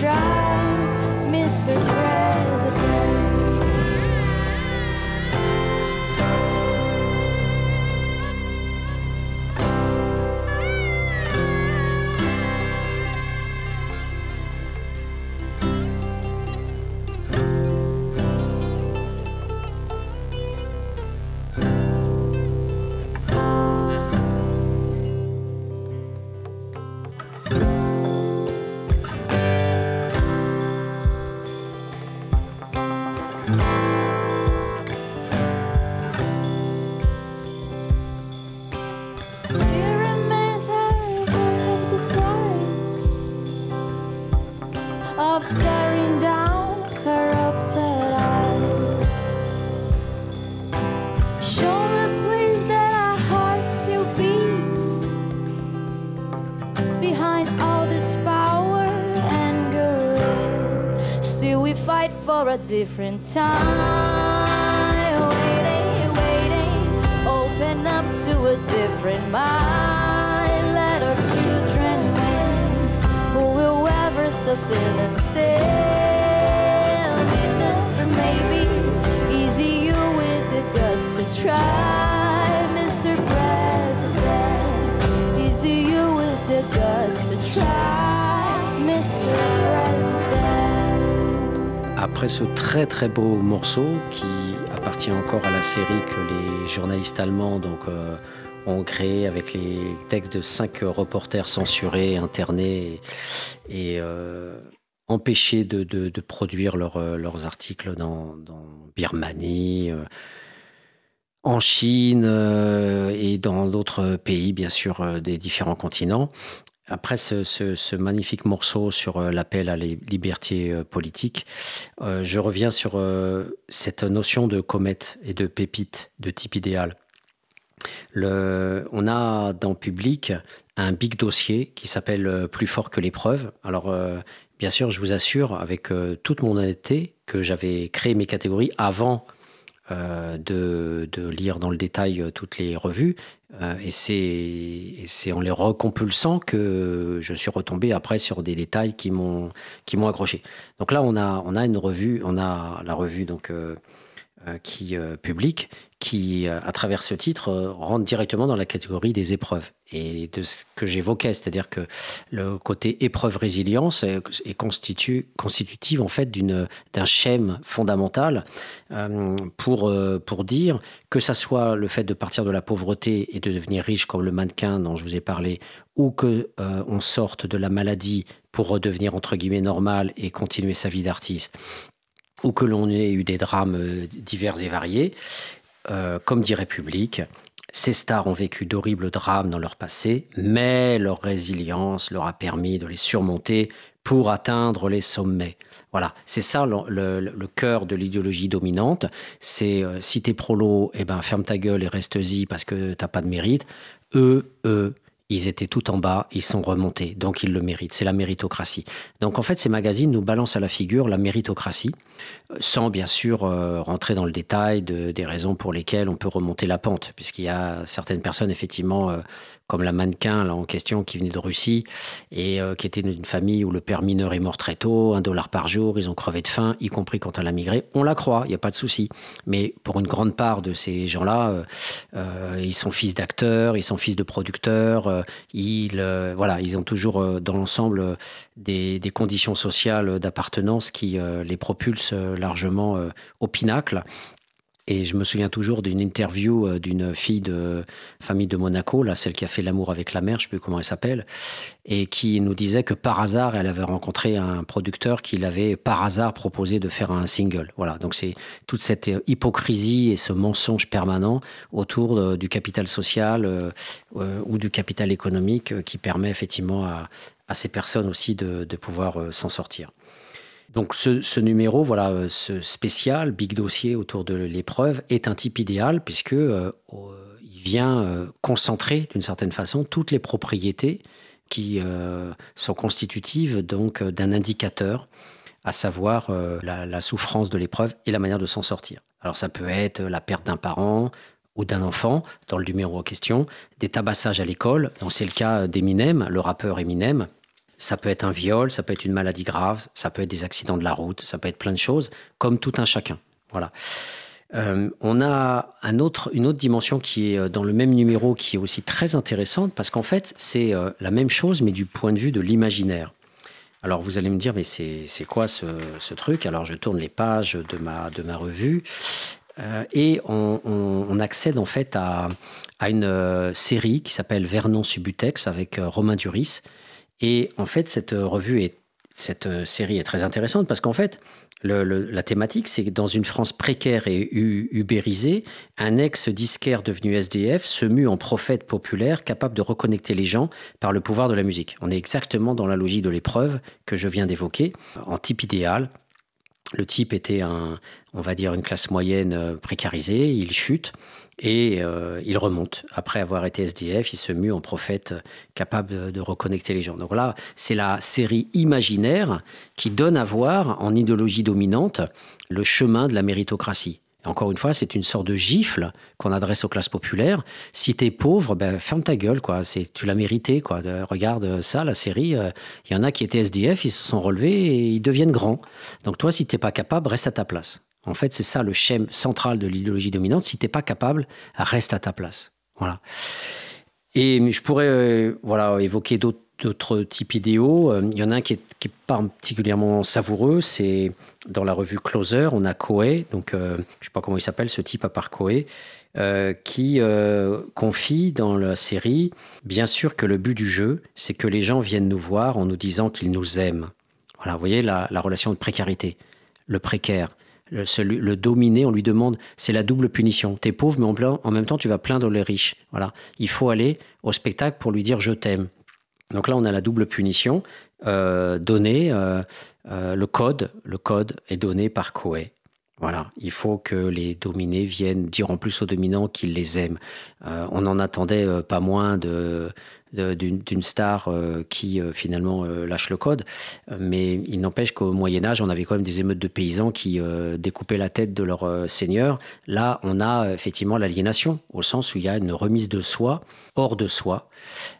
Try, of staring down corrupted eyes. Show me, please, that our heart still beats behind all this power and greed. Still, we fight for a different time. Waiting, waiting, open up to a different mind. Let our children win. Who will ever stop in Après ce très très beau morceau qui appartient encore à la série que les journalistes allemands donc, euh, ont créé avec les textes de cinq reporters censurés, internés et, et, euh, empêchés de, de- produire leurs, euh, leurs articles dans, dans Birmanie, euh, en Chine euh, et dans d'autres pays, bien sûr, des différents continents. Après ce, ce- magnifique morceau sur l'appel à la liberté euh, politique, euh, je reviens sur cette notion de comète et de pépite, de type idéal. Le, on a dans Public un big dossier qui s'appelle Plus fort que l'épreuve. Alors, euh, bien sûr, je vous assure, avec euh, toute mon honnêteté, que j'avais créé mes catégories avant euh, de, lire dans le détail euh, toutes les revues. Et c'est en les recompulsant que je suis retombé après sur des détails qui m'ont accroché. Donc là, on a on a une revue, on a la revue donc qui publique, qui euh, à travers ce titre euh, rentre directement dans la catégorie des épreuves. Et de ce que j'évoquais, c'est-à-dire que le côté épreuve résilience est, constitu, constitutive en fait d'un schème fondamental euh, pour pour dire que ça soit le fait de partir de la pauvreté et de devenir riche comme le mannequin dont je vous ai parlé, ou que euh, on sorte de la maladie pour redevenir entre guillemets normal et continuer sa vie d'artiste, ou que l'on ait eu des drames divers et variés, euh, comme dit République, Ces stars ont vécu d'horribles drames dans leur passé, mais leur résilience leur a permis de les surmonter pour atteindre les sommets. Voilà, c'est ça le, cœur de l'idéologie dominante. C'est euh, si t'es prolo, eh ben ferme ta gueule et reste-y parce que t'as pas de mérite. Eux, eux, ils étaient tout en bas, ils sont remontés, donc ils le méritent. C'est la méritocratie. Donc en fait, ces magazines nous balancent à la figure la méritocratie, sans bien sûr euh, rentrer dans le détail de, des raisons pour lesquelles on peut remonter la pente, puisqu'il y a certaines personnes effectivement euh, comme la mannequin là en question qui venait de Russie et euh, qui était d'une famille où le père mineur est mort très tôt, un dollar par jour, ils ont crevé de faim, y compris quand elle a migré. On la croit, il n'y a pas de souci. Mais pour une grande part de ces gens-là, euh, euh, ils sont fils d'acteurs, ils sont fils de producteurs, ils, voilà, ils ont toujours dans l'ensemble des, conditions sociales d'appartenance qui les propulsent largement au pinacle. Et je me souviens toujours d'une interview euh, d'une fille de famille de Monaco, là, celle qui a fait l'amour avec la mère, je ne sais plus comment elle s'appelle, et qui nous disait que par hasard, elle avait rencontré un producteur qui l'avait par hasard proposé de faire un single. Voilà, donc c'est toute cette hypocrisie et ce mensonge permanent autour du capital social euh, euh, ou du capital économique euh, qui permet effectivement à, ces personnes aussi de, pouvoir euh, s'en sortir. Donc ce, numéro, voilà, euh, ce spécial, big dossier autour de l'épreuve, est un type idéal puisque euh, il vient euh, concentrer d'une certaine façon toutes les propriétés qui sont constitutives donc d'un indicateur, à savoir la, la, souffrance de l'épreuve et la manière de s'en sortir. Alors ça peut être la perte d'un parent ou d'un enfant, dans le numéro en question, des tabassages à l'école, c'est le cas d'Eminem, le rappeur Eminem, ça peut être un viol, ça peut être une maladie grave, ça peut être des accidents de la route, ça peut être plein de choses, comme tout un chacun. Voilà. Euh, on a une autre dimension qui est euh, dans le même numéro, qui est aussi très intéressante, parce qu'en fait, c'est euh, la même chose, mais du point de vue de l'imaginaire. Alors vous allez me dire, mais c'est quoi ce, truc? Alors je tourne les pages de ma, revue. Et on, accède en fait à, une série qui s'appelle Vernon Subutex avec Romain Duris, et en fait, cette revue est, cette série est très intéressante parce qu'en fait, la thématique, c'est que dans une France précaire et ubérisée, un ex-disquaire devenu SDF se mue en prophète populaire capable de reconnecter les gens par le pouvoir de la musique. On est exactement dans la logique de l'épreuve que je viens d'évoquer, en type idéal. Le type était un, on va dire, une classe moyenne euh, précarisée, il chute et euh, il remonte. Après avoir été SDF, il se mue en prophète capable de, de reconnecter les gens. Donc là, c'est la série imaginaire qui donne à voir en idéologie dominante le chemin de la méritocratie. Encore une fois, c'est une sorte de gifle qu'on adresse aux classes populaires. Si t'es pauvre, ben, ferme ta gueule, quoi. C'est, tu l'as mérité, quoi. De, regarde ça, la série. Il euh, y en a qui étaient SDF, ils se sont relevés et ils deviennent grands. Donc toi, si t'es pas capable, reste à ta place. En fait, c'est ça le schème central de l'idéologie dominante. Si t'es pas capable, reste à ta place. Voilà. Et je pourrais euh, voilà, évoquer d'autres d'autres types idéaux. Il y en a un qui est, qui est particulièrement savoureux, c'est dans la revue Closer, on a Coé, donc euh, je ne sais pas comment il s'appelle ce type à part Coé, euh, qui euh, confie dans la série, bien sûr que le but du jeu, c'est que les gens viennent nous voir en nous disant qu'ils nous aiment. Voilà, vous voyez la, la relation de précarité, le précaire. Le, celui, le dominé, on lui demande, c'est la double punition. T'es pauvre, mais en, en même temps, tu vas plaindre les riches. Voilà. Il faut aller au spectacle pour lui dire je t'aime. Donc là, on a la double punition euh, donnée. Euh, euh, le code, le code est donné par Coé. Voilà, il faut que les dominés viennent dire en plus aux dominants qu'ils les aiment. Euh, on en attendait pas moins de d'une star euh, qui euh, finalement euh, lâche le code. Mais il n'empêche qu'au Moyen Âge, on avait quand même des émeutes de paysans qui découpaient la tête de leur seigneur. Là, on a effectivement l'aliénation, au sens où il y a une remise de soi, hors de soi,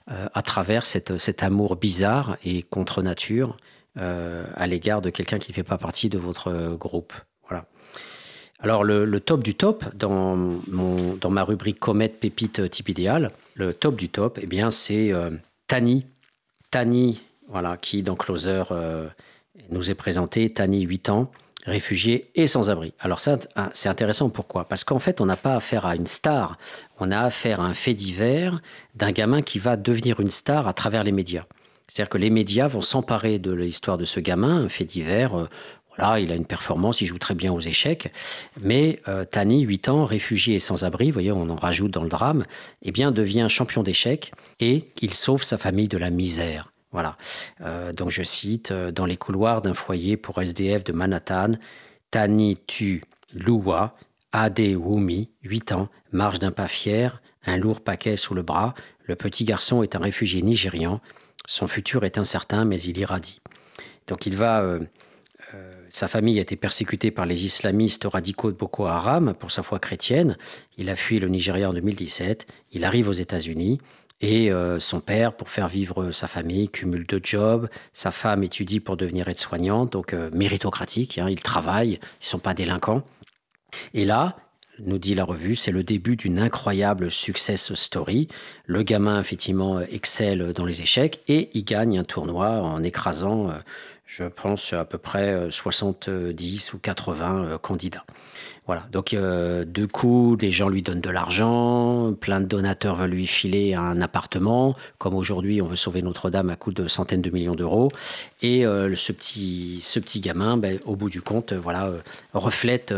à travers cette, cet amour bizarre et contre nature à l'égard de quelqu'un qui ne fait pas partie de votre groupe. Voilà. Alors le, le, top du top, dans, mon, dans ma rubrique comète pépite type idéal, le top du top, eh bien c'est euh, Tani. Tani, voilà, qui dans Closer euh, nous est présenté. Tani, 8 ans, réfugié et sans abri. Alors ça, ah, c'est intéressant. Pourquoi? Parce qu'en fait, on n'a pas affaire à une star. On a affaire à un fait divers d'un gamin qui va devenir une star à travers les médias. C'est-à-dire que les médias vont s'emparer de l'histoire de ce gamin, un fait divers. Euh, il a une performance, il joue très bien aux échecs. Mais euh, Tani, 8 ans, réfugié et sans abri, vous voyez, on en rajoute dans le drame, eh bien, devient champion d'échecs et il sauve sa famille de la misère. Voilà. Euh, donc je cite, euh, dans les couloirs d'un foyer pour SDF de Manhattan, Tani Tu Lua, Ade Wumi, 8 ans, marche d'un pas fier, un lourd paquet sous le bras. Le petit garçon est un réfugié nigérian. Son futur est incertain, mais il irradie. Donc il va... sa famille a été persécutée par les islamistes radicaux de Boko Haram pour sa foi chrétienne. Il a fui le Nigeria en 2017. Il arrive aux États-Unis. Et euh, son père, pour faire vivre sa famille, cumule deux jobs. Sa femme étudie pour devenir aide-soignante, donc méritocratique. Hein, ils travaillent, ils ne sont pas délinquants. Et là, nous dit la revue, c'est le début d'une incroyable success story. Le gamin, effectivement, excelle dans les échecs et il gagne un tournoi en écrasant, euh, je pense, à peu près 70 ou 80 euh, candidats. Voilà, donc euh, deux coups, les gens lui donnent de l'argent, plein de donateurs veulent lui filer un appartement, comme aujourd'hui on veut sauver Notre-Dame à coût de centaines de millions d'euros. Et ce, petit, ce petit gamin, ben, au bout du compte, voilà, reflète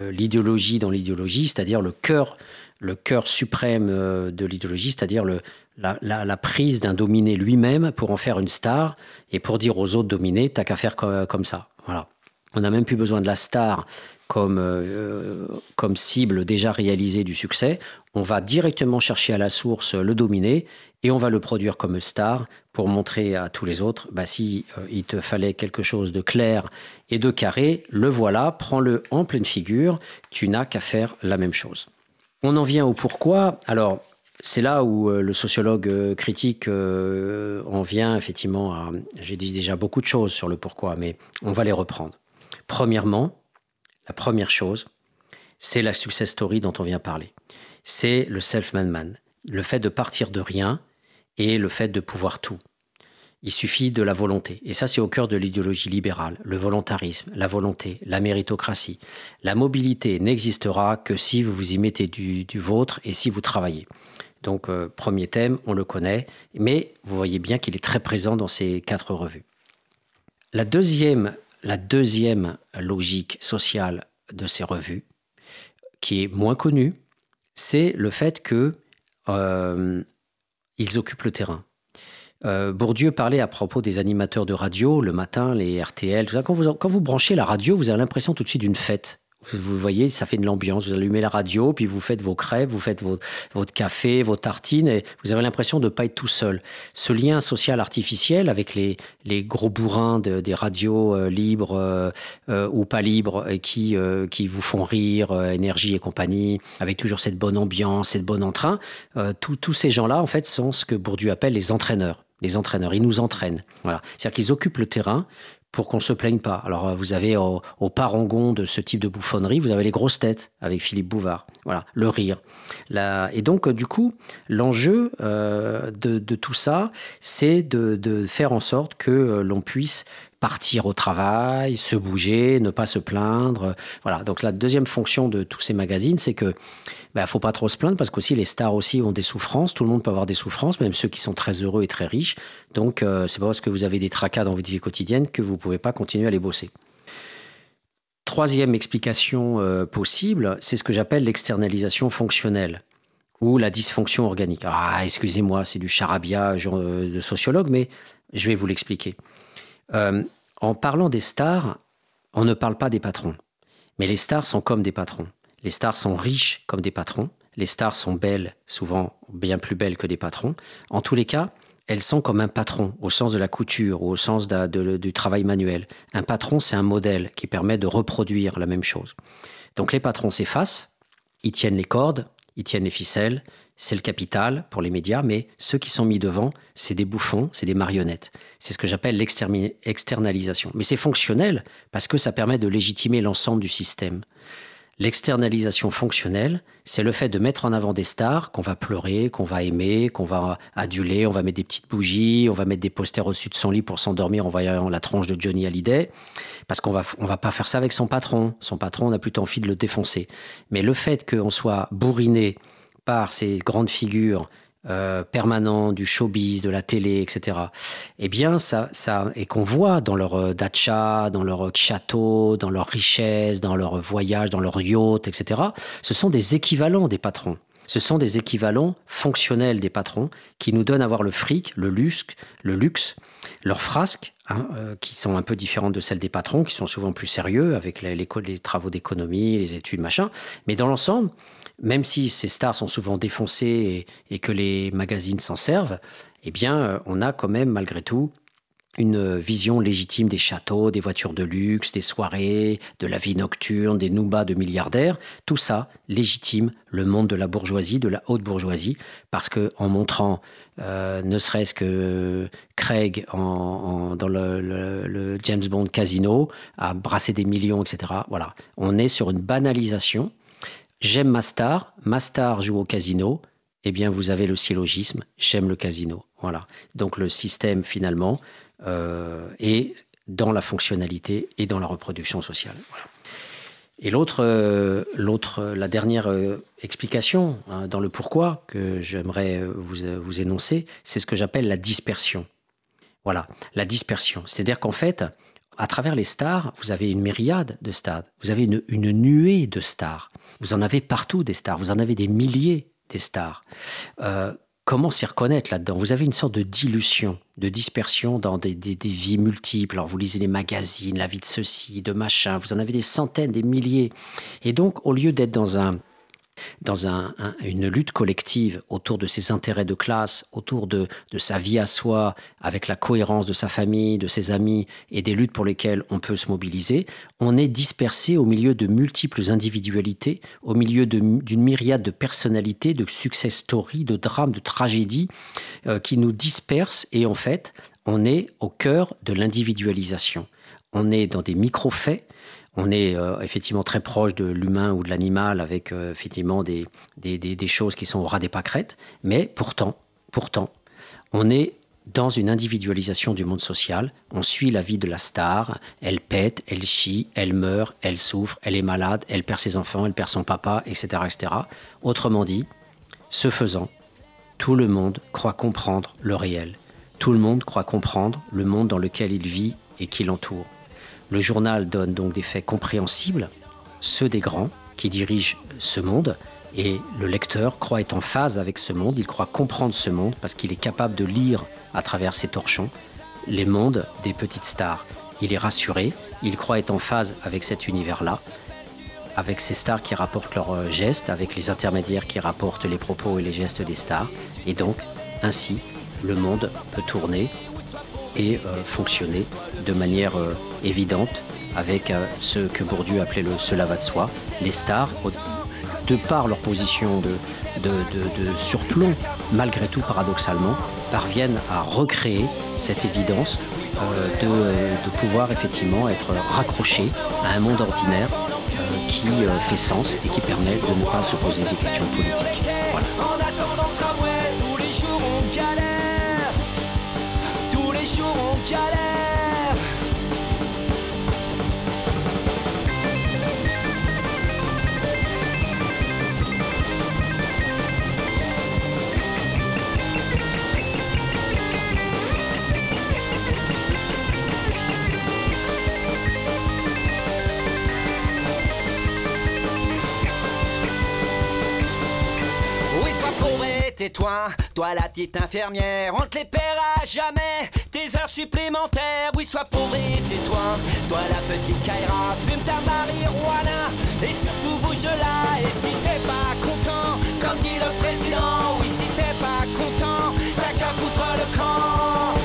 l'idéologie dans l'idéologie, c'est-à-dire le cœur, le cœur suprême euh, de l'idéologie, c'est-à-dire la, prise d'un dominé lui-même pour en faire une star et pour dire aux autres dominés, t'as qu'à faire comme, ça. Voilà. On n'a même plus besoin de la star comme, euh, comme cible déjà réalisée du succès. On va directement chercher à la source le dominé et on va le produire comme star pour montrer à tous les autres, bah, si euh, il te fallait quelque chose de clair et de carré, le voilà, prends-le en pleine figure, tu n'as qu'à faire la même chose. On en vient au pourquoi. Alors, c'est là où euh, le sociologue euh, critique en vient effectivement à... J'ai dit déjà beaucoup de choses sur le pourquoi, mais on va les reprendre. Premièrement, la première chose, c'est la success story dont on vient parler. C'est le self-made man. Le fait de partir de rien et le fait de pouvoir tout. Il suffit de la volonté. Et ça, c'est au cœur de l'idéologie libérale. Le volontarisme, la volonté, la méritocratie. La mobilité n'existera que si vous vous y mettez du, vôtre et si vous travaillez. Donc, euh, premier thème, on le connaît, mais vous voyez bien qu'il est très présent dans ces quatre revues. La deuxième, logique sociale de ces revues, qui est moins connue, c'est le fait que euh, ils occupent le terrain. Euh, Bourdieu parlait à propos des animateurs de radio le matin, les RTL. Quand vous, branchez la radio, vous avez l'impression tout de suite d'une fête. Vous voyez, ça fait de l'ambiance. Vous allumez la radio, puis vous faites vos crêpes, vous faites votre café, vos tartines, et vous avez l'impression de ne pas être tout seul. Ce lien social artificiel avec les, gros bourrins des radios euh, libres euh, ou pas libres qui, qui vous font rire, énergie et compagnie, avec toujours cette bonne ambiance, cette bonne entrain, tous ces gens-là, en fait, sont ce que Bourdieu appelle les entraîneurs les entraîneurs. Ils nous entraînent. Voilà. C'est-à-dire qu'ils occupent le terrain pour qu'on se plaigne pas. Alors euh, vous avez au, parangon de ce type de bouffonnerie, vous avez les grosses têtes avec Philippe Bouvard, voilà, le rire. Et donc euh, du coup, l'enjeu euh, de, tout ça, c'est de, faire en sorte que l'on puisse partir au travail, se bouger, ne pas se plaindre. Voilà. Donc la deuxième fonction de tous ces magazines, c'est que bah, faut pas trop se plaindre parce qu'aussi les stars aussi ont des souffrances. Tout le monde peut avoir des souffrances, même ceux qui sont très heureux et très riches. Donc euh, c'est pas parce que vous avez des tracas dans votre vie quotidienne que vous pouvez pas continuer à les bosser. Troisième explication euh, possible, c'est ce que j'appelle l'externalisation fonctionnelle ou la dysfonction organique. Ah, excusez-moi, c'est du charabia euh, de sociologue, mais je vais vous l'expliquer. En parlant des stars, on ne parle pas des patrons. Mais les stars sont comme des patrons. Les stars sont riches comme des patrons. Les stars sont belles, souvent bien plus belles que des patrons. En tous les cas, elles sont comme un patron, au sens de la couture ou au sens du travail manuel. Un patron, c'est un modèle qui permet de reproduire la même chose. Donc les patrons s'effacent, ils tiennent les cordes, ils tiennent les ficelles, c'est le capital pour les médias, mais ceux qui sont mis devant, c'est des bouffons, c'est des marionnettes. C'est ce que j'appelle l'externalisation. Mais c'est fonctionnel parce que ça permet de légitimer l'ensemble du système. L'externalisation fonctionnelle, c'est le fait de mettre en avant des stars qu'on va pleurer, qu'on va aimer, qu'on va aduler, on va mettre des petites bougies, on va mettre des posters au-dessus de son lit pour s'endormir en voyant la tronche de Johnny Hallyday, parce qu'on va, on va pas faire ça avec son patron. Son patron, on a plutôt envie de le défoncer. Mais le fait qu'on soit bourriné par ces grandes figures euh, permanent du showbiz, de la télé, etc. Eh bien, ça, ça et qu'on voit dans leur euh, dacha, dans leur château, dans leur richesse, dans leur voyage, dans leur yacht, etc. Ce sont des équivalents des patrons. Ce sont des équivalents fonctionnels des patrons qui nous donnent à voir le fric, le luxe, le luxe, leurs frasques, hein, euh, qui sont un peu différentes de celles des patrons, qui sont souvent plus sérieux avec les, travaux d'économie, les études, machin. Mais dans l'ensemble, même si ces stars sont souvent défoncées et, et que les magazines s'en servent, eh bien, euh, on a quand même malgré tout une vision légitime des châteaux, des voitures de luxe, des soirées, de la vie nocturne, des noubas de milliardaires. Tout ça légitime le monde de la bourgeoisie, de la haute bourgeoisie, parce que en montrant, euh, ne serait-ce que Craig dans le, James Bond Casino, à brasser des millions, etc. Voilà, on est sur une banalisation. J'aime ma star, ma star joue au casino. Eh bien, vous avez le syllogisme, j'aime le casino. Voilà. Donc le système finalement et dans la fonctionnalité et dans la reproduction sociale. Et l'autre, euh, l'autre, la dernière euh, explication hein, dans le pourquoi que j'aimerais vous, vous énoncer, c'est ce que j'appelle la dispersion. Voilà, la dispersion. C'est-à-dire qu'en fait, à travers les stars, vous avez une myriade de stars, vous avez une, nuée de stars. Vous en avez partout des stars, vous en avez des milliers des stars. Euh, comment s'y reconnaître là-dedans? Vous avez une sorte de dilution, de dispersion dans des, des, vies multiples. Alors vous lisez les magazines, la vie de ceci, de machin, vous en avez des centaines, des milliers. Et donc, au lieu d'être dans un dans un, un, une lutte collective autour de ses intérêts de classe, autour de, de, sa vie à soi, avec la cohérence de sa famille, de ses amis et des luttes pour lesquelles on peut se mobiliser, on est dispersé au milieu de multiples individualités, au milieu d'une myriade de personnalités, de success stories, de drames, de tragédies euh, qui nous dispersent et en fait, on est au cœur de l'individualisation. On est dans des micro-faits on est euh, effectivement très proche de l'humain ou de l'animal avec euh, effectivement des, choses qui sont au ras des pâquerettes, mais pourtant, pourtant, on est dans une individualisation du monde social. On suit la vie de la star, elle pète, elle chie, elle meurt, elle souffre, elle est malade, elle perd ses enfants, elle perd son papa, etc. etc. Autrement dit, ce faisant, tout le monde croit comprendre le réel. Tout le monde croit comprendre le monde dans lequel il vit et qui l'entoure. Le journal donne donc des faits compréhensibles, ceux des grands qui dirigent ce monde, et le lecteur croit être en phase avec ce monde, il croit comprendre ce monde parce qu'il est capable de lire à travers ses torchons les mondes des petites stars. Il est rassuré, il croit être en phase avec cet univers-là, avec ces stars qui rapportent leurs gestes, avec les intermédiaires qui rapportent les propos et les gestes des stars, et donc ainsi le monde peut tourner et euh, fonctionner de manière euh, évidente avec euh, ce que Bourdieu appelait le cela va de soi. Les stars, de par leur position de, surplomb, malgré tout paradoxalement, parviennent à recréer cette évidence de, pouvoir effectivement être raccrochés à un monde ordinaire qui fait sens et qui permet de ne pas se poser des questions politiques. Voilà. Galère. Oui, sois pauvre et tais-toi, toi la petite infirmière, on te les paiera jamais supplémentaires. Oui, sois pauvre et tais-toi. Toi, la petite Kaira, fume ta marijuana et surtout bouge de là. Et si t'es pas content, comme dit le président, oui, si t'es pas content, t'as qu'à foutre le camp.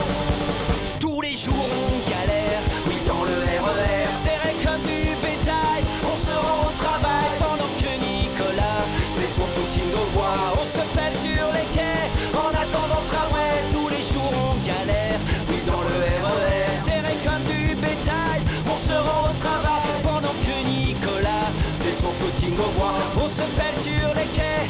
Tous les jours, on galère, oui, dans le RER, On se pèle sur les quais